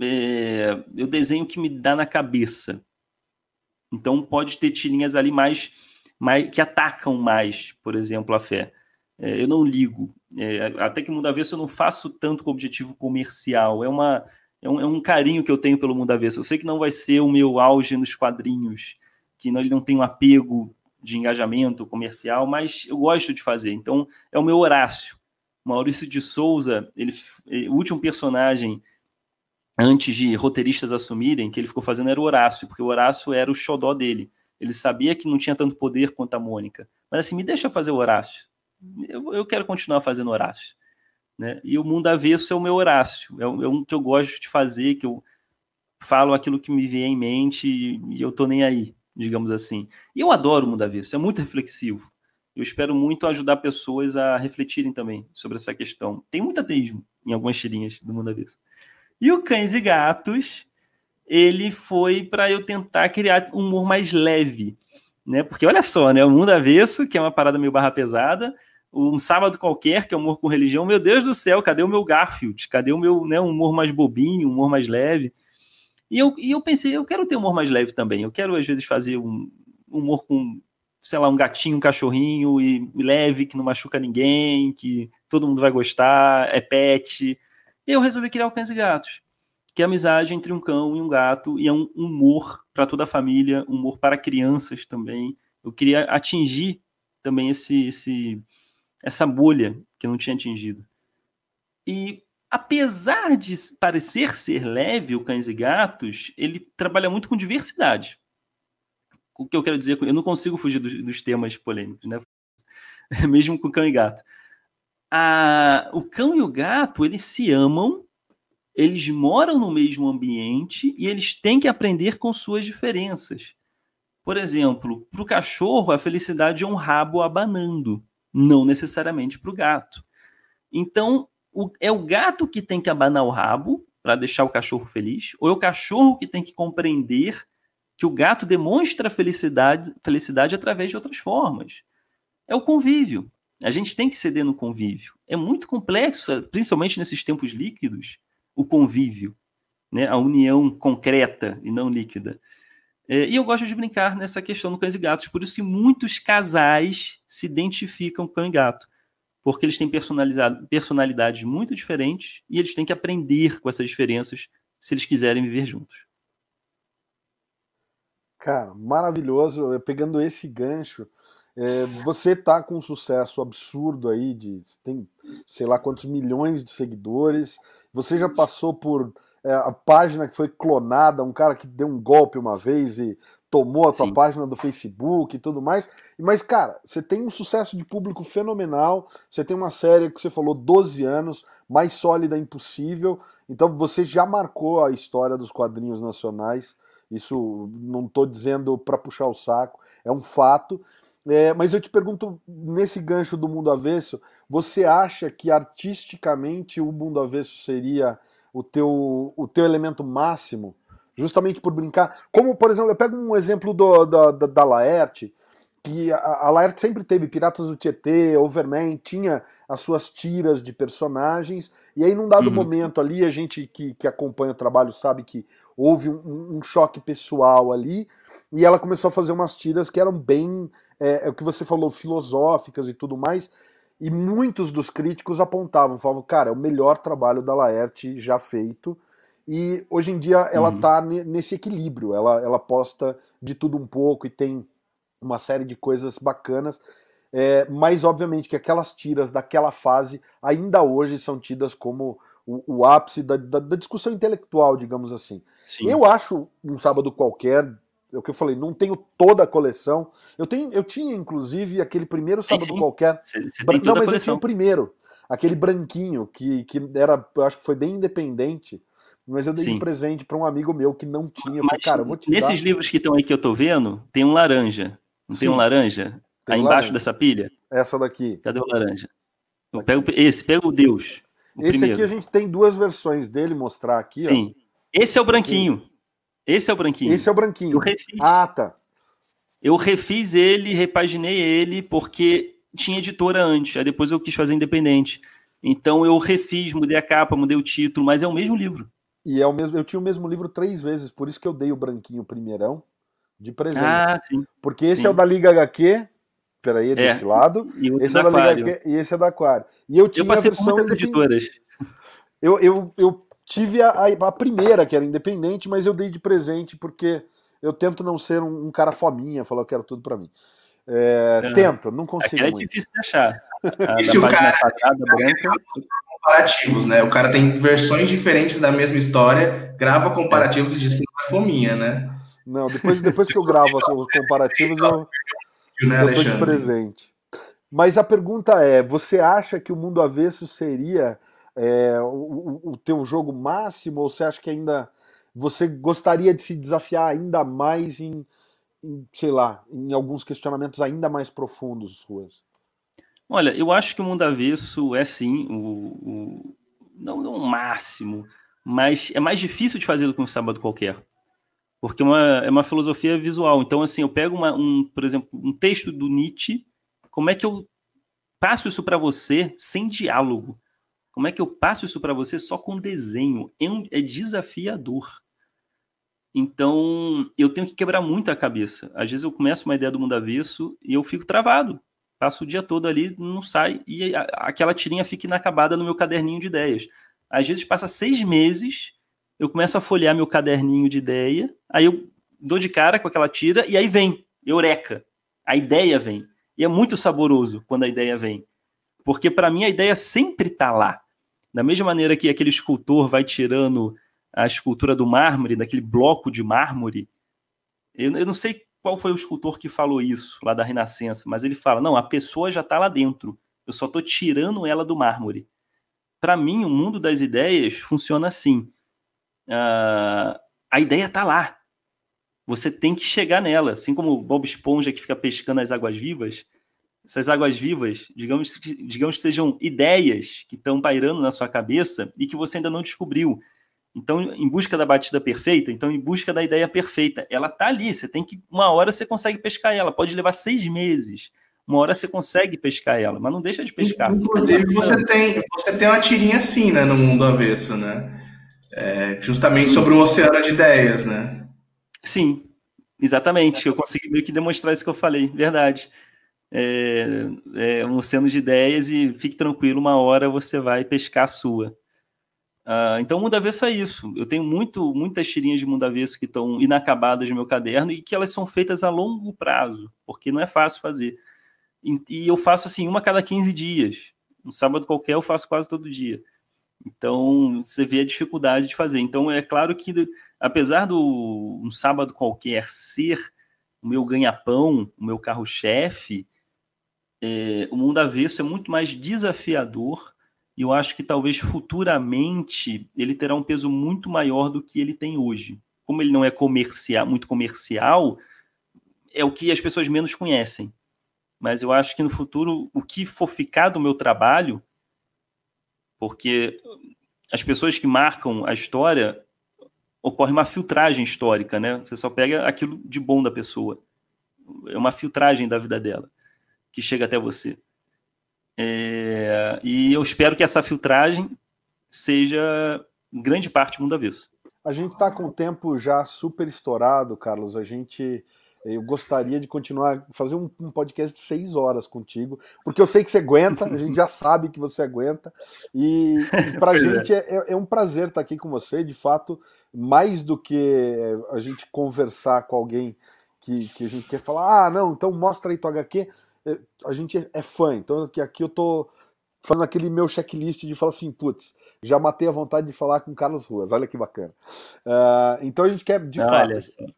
é, eu desenho o que me dá na cabeça. Então pode ter tirinhas ali mais, mais que atacam mais, por exemplo, a fé. É, eu não ligo. É, até que Mundo Avesso eu não faço tanto com objetivo comercial. É, uma, é, um, é um carinho que eu tenho pelo Mundo Avesso. Eu sei que não vai ser o meu auge nos quadrinhos, que não, ele não tem um apego de engajamento comercial, mas eu gosto de fazer. Então, é o meu Horácio. Maurício de Souza, ele, o último personagem antes de roteiristas assumirem que ele ficou fazendo era o Horácio, porque o Horácio era o xodó dele. Ele sabia que não tinha tanto poder quanto a Mônica. Mas assim, me deixa fazer o Horácio. Eu, eu quero continuar fazendo Horácio. Né? E o mundo avesso é o meu Horácio. É, um que eu gosto de fazer, que eu falo aquilo que me vier em mente e eu tô nem aí digamos assim. E eu adoro o mundo avesso, é muito reflexivo. Eu espero muito ajudar pessoas a refletirem também sobre essa questão. Tem muito ateísmo em algumas tirinhas do mundo avesso. E o Cães e Gatos, ele foi para eu tentar criar um humor mais leve, né? Porque olha só, né? O mundo avesso, que é uma parada meio barra pesada, um sábado qualquer, que é humor com religião, meu Deus do céu, cadê o meu Garfield? Cadê o meu né, humor mais bobinho, humor mais leve? E eu, e eu pensei, eu quero ter humor mais leve também. Eu quero, às vezes, fazer um humor com, sei lá, um gatinho, um cachorrinho e leve, que não machuca ninguém, que todo mundo vai gostar, é pet. E eu resolvi criar o Cães e Gatos, que é a amizade entre um cão e um gato, e é um humor para toda a família, humor para crianças também. Eu queria atingir também esse, esse essa bolha que eu não tinha atingido. E apesar de parecer ser leve o Cães e Gatos, ele trabalha muito com diversidade. O que eu quero dizer, eu não consigo fugir dos, dos temas polêmicos, né? Mesmo com Cão e Gato. A, o cão e o gato, eles se amam, eles moram no mesmo ambiente e eles têm que aprender com suas diferenças. Por exemplo, para o cachorro, a felicidade é um rabo abanando, não necessariamente para o gato. Então, o, é o gato que tem que abanar o rabo para deixar o cachorro feliz, ou é o cachorro que tem que compreender que o gato demonstra felicidade, felicidade através de outras formas. É o convívio. A gente tem que ceder no convívio. É muito complexo, principalmente nesses tempos líquidos, o convívio, né? a união concreta e não líquida. É, e eu gosto de brincar nessa questão do cães e gatos, por isso que muitos casais se identificam com cão e gato, porque eles têm personalidades muito diferentes e eles têm que aprender com essas diferenças se eles quiserem viver juntos. Cara, maravilhoso. Pegando esse gancho, é, você tá com um sucesso absurdo aí, de tem sei lá quantos milhões de seguidores. Você já passou por é, a página que foi clonada, um cara que deu um golpe uma vez e tomou a sua página do Facebook e tudo mais. Mas, cara, você tem um sucesso de público fenomenal, você tem uma série que você falou 12 anos, mais sólida impossível. Então você já marcou a história dos quadrinhos nacionais. Isso não estou dizendo para puxar o saco, é um fato. É, mas eu te pergunto, nesse gancho do mundo avesso, você acha que artisticamente o mundo avesso seria o teu, o teu elemento máximo, justamente por brincar. Como, por exemplo, eu pego um exemplo do, da, da, da Laerte, que a, a Laerte sempre teve Piratas do Tietê, Overman, tinha as suas tiras de personagens, e aí num dado uhum. momento ali, a gente que, que acompanha o trabalho sabe que houve um, um choque pessoal ali, e ela começou a fazer umas tiras que eram bem, é, é, o que você falou, filosóficas e tudo mais, e muitos dos críticos apontavam, falavam, cara, é o melhor trabalho da Laerte já feito. E hoje em dia ela está uhum. nesse equilíbrio, ela, ela posta de tudo um pouco e tem uma série de coisas bacanas. É, mas obviamente que aquelas tiras daquela fase ainda hoje são tidas como o, o ápice da, da, da, discussão intelectual, digamos assim. Sim. Eu acho um sábado qualquer é o que eu falei, não tenho toda a coleção. Eu tenho, eu tinha inclusive aquele primeiro sábado sim, sim. qualquer. Cê, cê não, mas eu tinha o primeiro, aquele branquinho que, que era, eu acho que foi bem independente. Mas eu dei sim. um presente para um amigo meu que não tinha. falei, cara, vou te Nesses dar. livros que estão aí que eu tô vendo, tem um laranja. Não tem um laranja? Tem aí um embaixo laranja. dessa pilha? Essa daqui. Cadê o laranja? Eu pego esse, pega o Deus. O esse primeiro. aqui a gente tem duas versões dele mostrar aqui. Sim. Ó. Esse é o branquinho. Esse é o branquinho. Esse é o branquinho. Eu refiz. Ah, tá. Eu refiz ele, repaginei ele, porque tinha editora antes. Aí depois eu quis fazer independente. Então eu refiz, mudei a capa, mudei o título, mas é o mesmo livro. E é o mesmo. Eu tinha o mesmo livro três vezes, por isso que eu dei o branquinho primeirão de presente. Ah, sim. Porque esse sim. é o da Liga HQ. Peraí, é desse é. lado. E esse é, da Liga HQ, e esse é da Aquário. E eu tinha eu passei a versão por muitas editoras. Eu, eu, eu tive a, a, primeira, que era independente, mas eu dei de presente porque eu tento não ser um, um cara fominha, falar que era tudo para mim. É, uhum. Tento, não consigo. É difícil de achar. A, e se o cara quadrada, branca... comparativos, né? O cara tem versões diferentes da mesma história, grava comparativos e diz que não é fominha, né? Não, depois, depois que eu gravo os comparativos, eu, né, eu dou de presente. Mas a pergunta é: você acha que o mundo avesso seria é, o, o teu jogo máximo ou você acha que ainda você gostaria de se desafiar ainda mais em, em sei lá, em alguns questionamentos ainda mais profundos suas? Olha, eu acho que o mundo avesso é sim o, o não, não o máximo, mas é mais difícil de fazer do que um sábado qualquer. Porque é uma, é uma filosofia visual. Então, assim, eu pego, uma, um, por exemplo, um texto do Nietzsche, como é que eu passo isso para você sem diálogo? Como é que eu passo isso para você só com desenho? É, um, é desafiador. Então, eu tenho que quebrar muito a cabeça. Às vezes eu começo uma ideia do mundo avesso e eu fico travado. Passo o dia todo ali, não sai, e a, aquela tirinha fica inacabada no meu caderninho de ideias. Às vezes passa seis meses, eu começo a folhear meu caderninho de ideia, aí eu dou de cara com aquela tira, e aí vem, eureka, a ideia vem. E é muito saboroso quando a ideia vem Porque para mim a ideia sempre está lá. Da mesma maneira que aquele escultor vai tirando a escultura do mármore, daquele bloco de mármore. Eu, eu não sei qual foi o escultor que falou isso lá da Renascença, mas ele fala: não, a pessoa já está lá dentro. Eu só estou tirando ela do mármore. Para mim, o mundo das ideias funciona assim. Uh, a ideia está lá. Você tem que chegar nela. Assim como o Bob Esponja que fica pescando as águas vivas, essas águas vivas, digamos, digamos que sejam ideias que estão pairando na sua cabeça e que você ainda não descobriu. Então, em busca da batida perfeita, então em busca da ideia perfeita, ela tá ali. Você tem que uma hora você consegue pescar ela. Pode levar seis meses. Uma hora você consegue pescar ela, mas não deixa de pescar. Inclusive, você tem você tem uma tirinha assim, né, no mundo avesso, né? É, justamente sobre o oceano de ideias, né? Sim, exatamente. Eu consegui meio que demonstrar isso que eu falei. Verdade. É, é um oceano de ideias e fique tranquilo, uma hora você vai pescar a sua. Uh, então, mundo avesso é isso. Eu tenho muito, muitas tirinhas de mundo avesso que estão inacabadas no meu caderno e que elas são feitas a longo prazo, porque não é fácil fazer. E, e eu faço assim, uma cada 15 dias. Um sábado qualquer eu faço quase todo dia. Então, você vê a dificuldade de fazer. Então, é claro que, apesar do um sábado qualquer ser o meu ganha-pão, o meu carro-chefe, é, o mundo avesso é muito mais desafiador e eu acho que talvez futuramente ele terá um peso muito maior do que ele tem hoje. Como ele não é comercial, muito comercial, é o que as pessoas menos conhecem. Mas eu acho que no futuro, o que for ficar do meu trabalho, porque as pessoas que marcam a história, ocorre uma filtragem histórica, né? Você só pega aquilo de bom da pessoa. É uma filtragem da vida dela que chega até você. É, e eu espero que essa filtragem seja grande parte do mundo avesso. A gente está com o tempo já super estourado, Carlos. A gente. Eu gostaria de continuar, fazer um, um podcast de seis horas contigo, porque eu sei que você aguenta, a gente já sabe que você aguenta, e, e para a gente é. É, é. um prazer estar aqui com você. De fato, mais do que a gente conversar com alguém que, que a gente quer falar, ah, não, então mostra aí tua HQ a gente é fã, então aqui, aqui eu tô fazendo aquele meu checklist de falar assim, putz, já matei a vontade de falar com Carlos Ruas, olha que bacana. Uh, então a gente quer, de olha fato,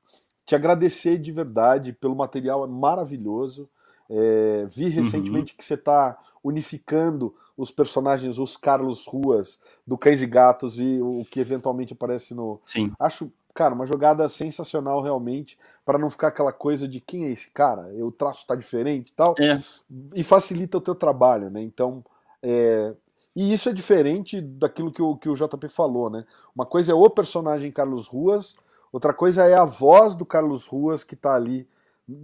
te agradecer de verdade pelo material maravilhoso. É, vi uhum. recentemente uhum. que você está unificando os personagens, os Carlos Ruas do Cães e Gatos e o que eventualmente aparece no. Sim. Acho cara, uma jogada sensacional realmente, para não ficar aquela coisa de quem é esse cara, o traço tá diferente e tal, é. e facilita o teu trabalho, né? Então, é... e isso é diferente daquilo que o, que o JP falou, né? Uma coisa é o personagem Carlos Ruas, outra coisa é a voz do Carlos Ruas que tá ali,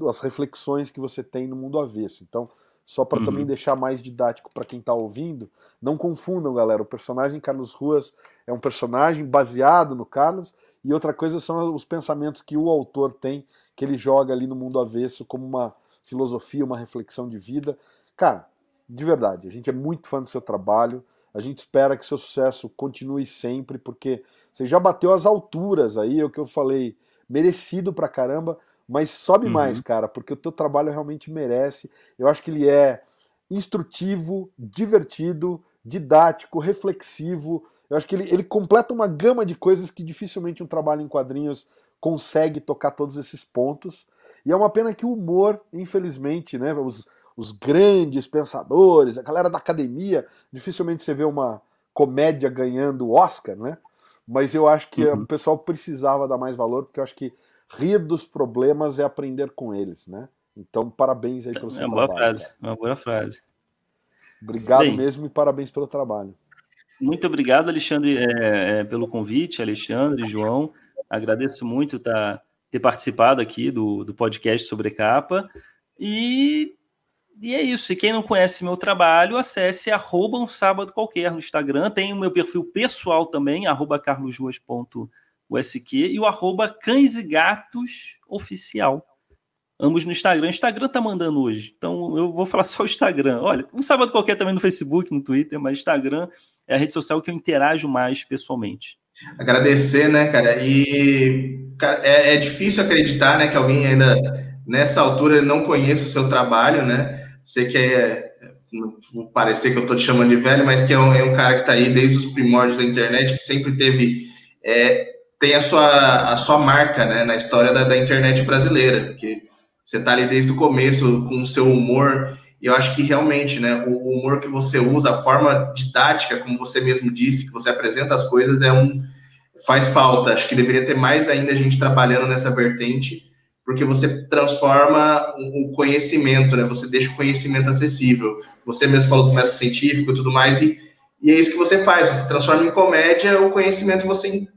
as reflexões que você tem no mundo avesso. Então, só para uhum. também deixar mais didático para quem está ouvindo, não confundam, galera. O personagem Carlos Ruas é um personagem baseado no Carlos, e outra coisa são os pensamentos que o autor tem, que ele joga ali no mundo avesso como uma filosofia, uma reflexão de vida. Cara, de verdade, a gente é muito fã do seu trabalho. A gente espera que seu sucesso continue sempre, porque você já bateu as alturas aí, é o que eu falei, merecido pra caramba. Mas sobe uhum. mais, cara, porque o teu trabalho realmente merece. Eu acho que ele é instrutivo, divertido, didático, reflexivo. Eu acho que ele, ele completa uma gama de coisas que dificilmente um trabalho em quadrinhos consegue tocar todos esses pontos. E é uma pena que o humor, infelizmente, né, os, os grandes pensadores, a galera da academia, dificilmente você vê uma comédia ganhando Oscar, né? Mas eu acho que uhum. o pessoal precisava dar mais valor, porque eu acho que rir dos problemas é aprender com eles, né? Então, parabéns aí pelo seu é uma trabalho. Boa frase, uma boa frase. Obrigado Bem, mesmo e parabéns pelo trabalho. Muito obrigado, Alexandre, é, é, pelo convite, Alexandre, João. Agradeço muito tá, ter participado aqui do, do podcast sobre capa. E, e é isso. E quem não conhece meu trabalho, acesse arroba um sábado qualquer no Instagram. Tem o meu perfil pessoal também, arroba carlosruas.com o SQ, e o arroba Cães e Gatos Oficial. Ambos no Instagram. O Instagram tá mandando hoje. Então eu vou falar só o Instagram. Olha, um sábado qualquer também no Facebook, no Twitter, mas Instagram é a rede social que eu interajo mais pessoalmente. Agradecer, né, cara? E cara, é, é, difícil acreditar, né, que alguém ainda nessa altura não conheça o seu trabalho, né? Sei que é, vou parecer que eu estou te chamando de velho, mas que é um, é um cara que está aí desde os primórdios da internet, que sempre teve é, tem a sua, a sua marca né, na história da, da internet brasileira, que você está ali desde o começo com o seu humor, e eu acho que realmente né, o humor que você usa, a forma didática, como você mesmo disse, que você apresenta as coisas, é um faz falta. Acho que deveria ter mais ainda gente trabalhando nessa vertente, porque você transforma o conhecimento, né? Você deixa o conhecimento acessível. Você mesmo falou do método científico e tudo mais, e, e é isso que você faz. Você transforma em comédia o conhecimento, você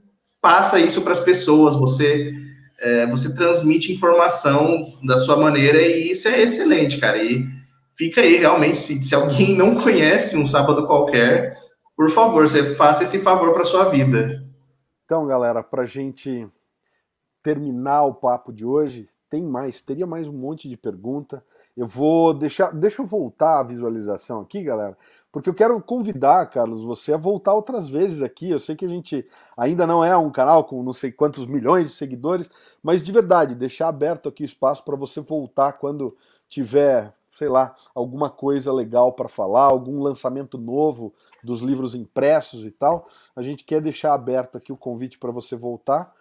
passa isso para as pessoas, você é, você transmite informação da sua maneira e isso é excelente, cara. E fica aí realmente, se, se alguém não conhece um sábado qualquer, por favor, você faça esse favor para sua vida. Então, galera, para gente terminar o papo de hoje, tem mais, teria mais um monte de pergunta. Eu vou deixar, deixa eu voltar a visualização aqui, galera, porque eu quero convidar, Carlos, você a voltar outras vezes aqui. Eu sei que a gente ainda não é um canal com não sei quantos milhões de seguidores, mas de verdade, deixar aberto aqui o espaço para você voltar quando tiver, sei lá, alguma coisa legal para falar, algum lançamento novo dos livros impressos e tal. A gente quer deixar aberto aqui o convite para você voltar.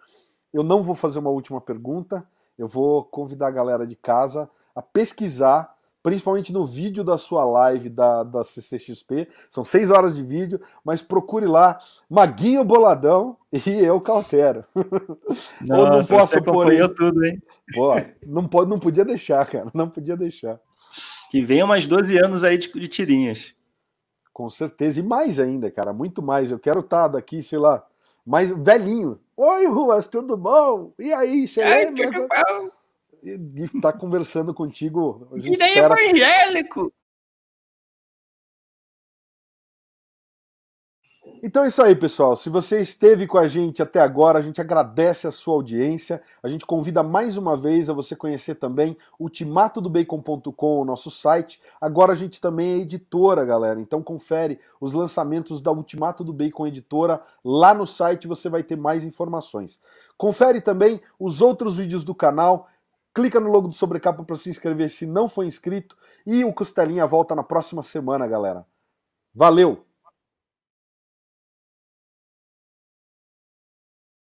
Eu não vou fazer uma última pergunta eu vou convidar a galera de casa a pesquisar, principalmente no vídeo da sua live da, da CCXP. São seis horas de vídeo, mas procure lá Maguinho Boladão e eu Cautero. Nossa, Ou não posso pôr isso. tudo, hein? Pô, não, pode, não podia deixar, cara. Não podia deixar. Que venham mais 12 anos aí de, de tirinhas. Com certeza. E mais ainda, cara. Muito mais. Eu quero estar daqui, sei lá, mais velhinho. Oi, Ruas, tudo bom? E aí, você Ai, lembra? Que bom. E, tá conversando contigo. Gente espera... evangélico! Então é isso aí, pessoal. Se você esteve com a gente até agora, a gente agradece a sua audiência. A gente convida mais uma vez a você conhecer também ultimatodobacon.com, o nosso site. Agora a gente também é editora, galera. Então confere os lançamentos da Ultimato do Bacon Editora. Lá no site você vai ter mais informações. Confere também os outros vídeos do canal. Clica no logo do Sobrecapa para se inscrever se não for inscrito. E o Costelinha volta na próxima semana, galera. Valeu!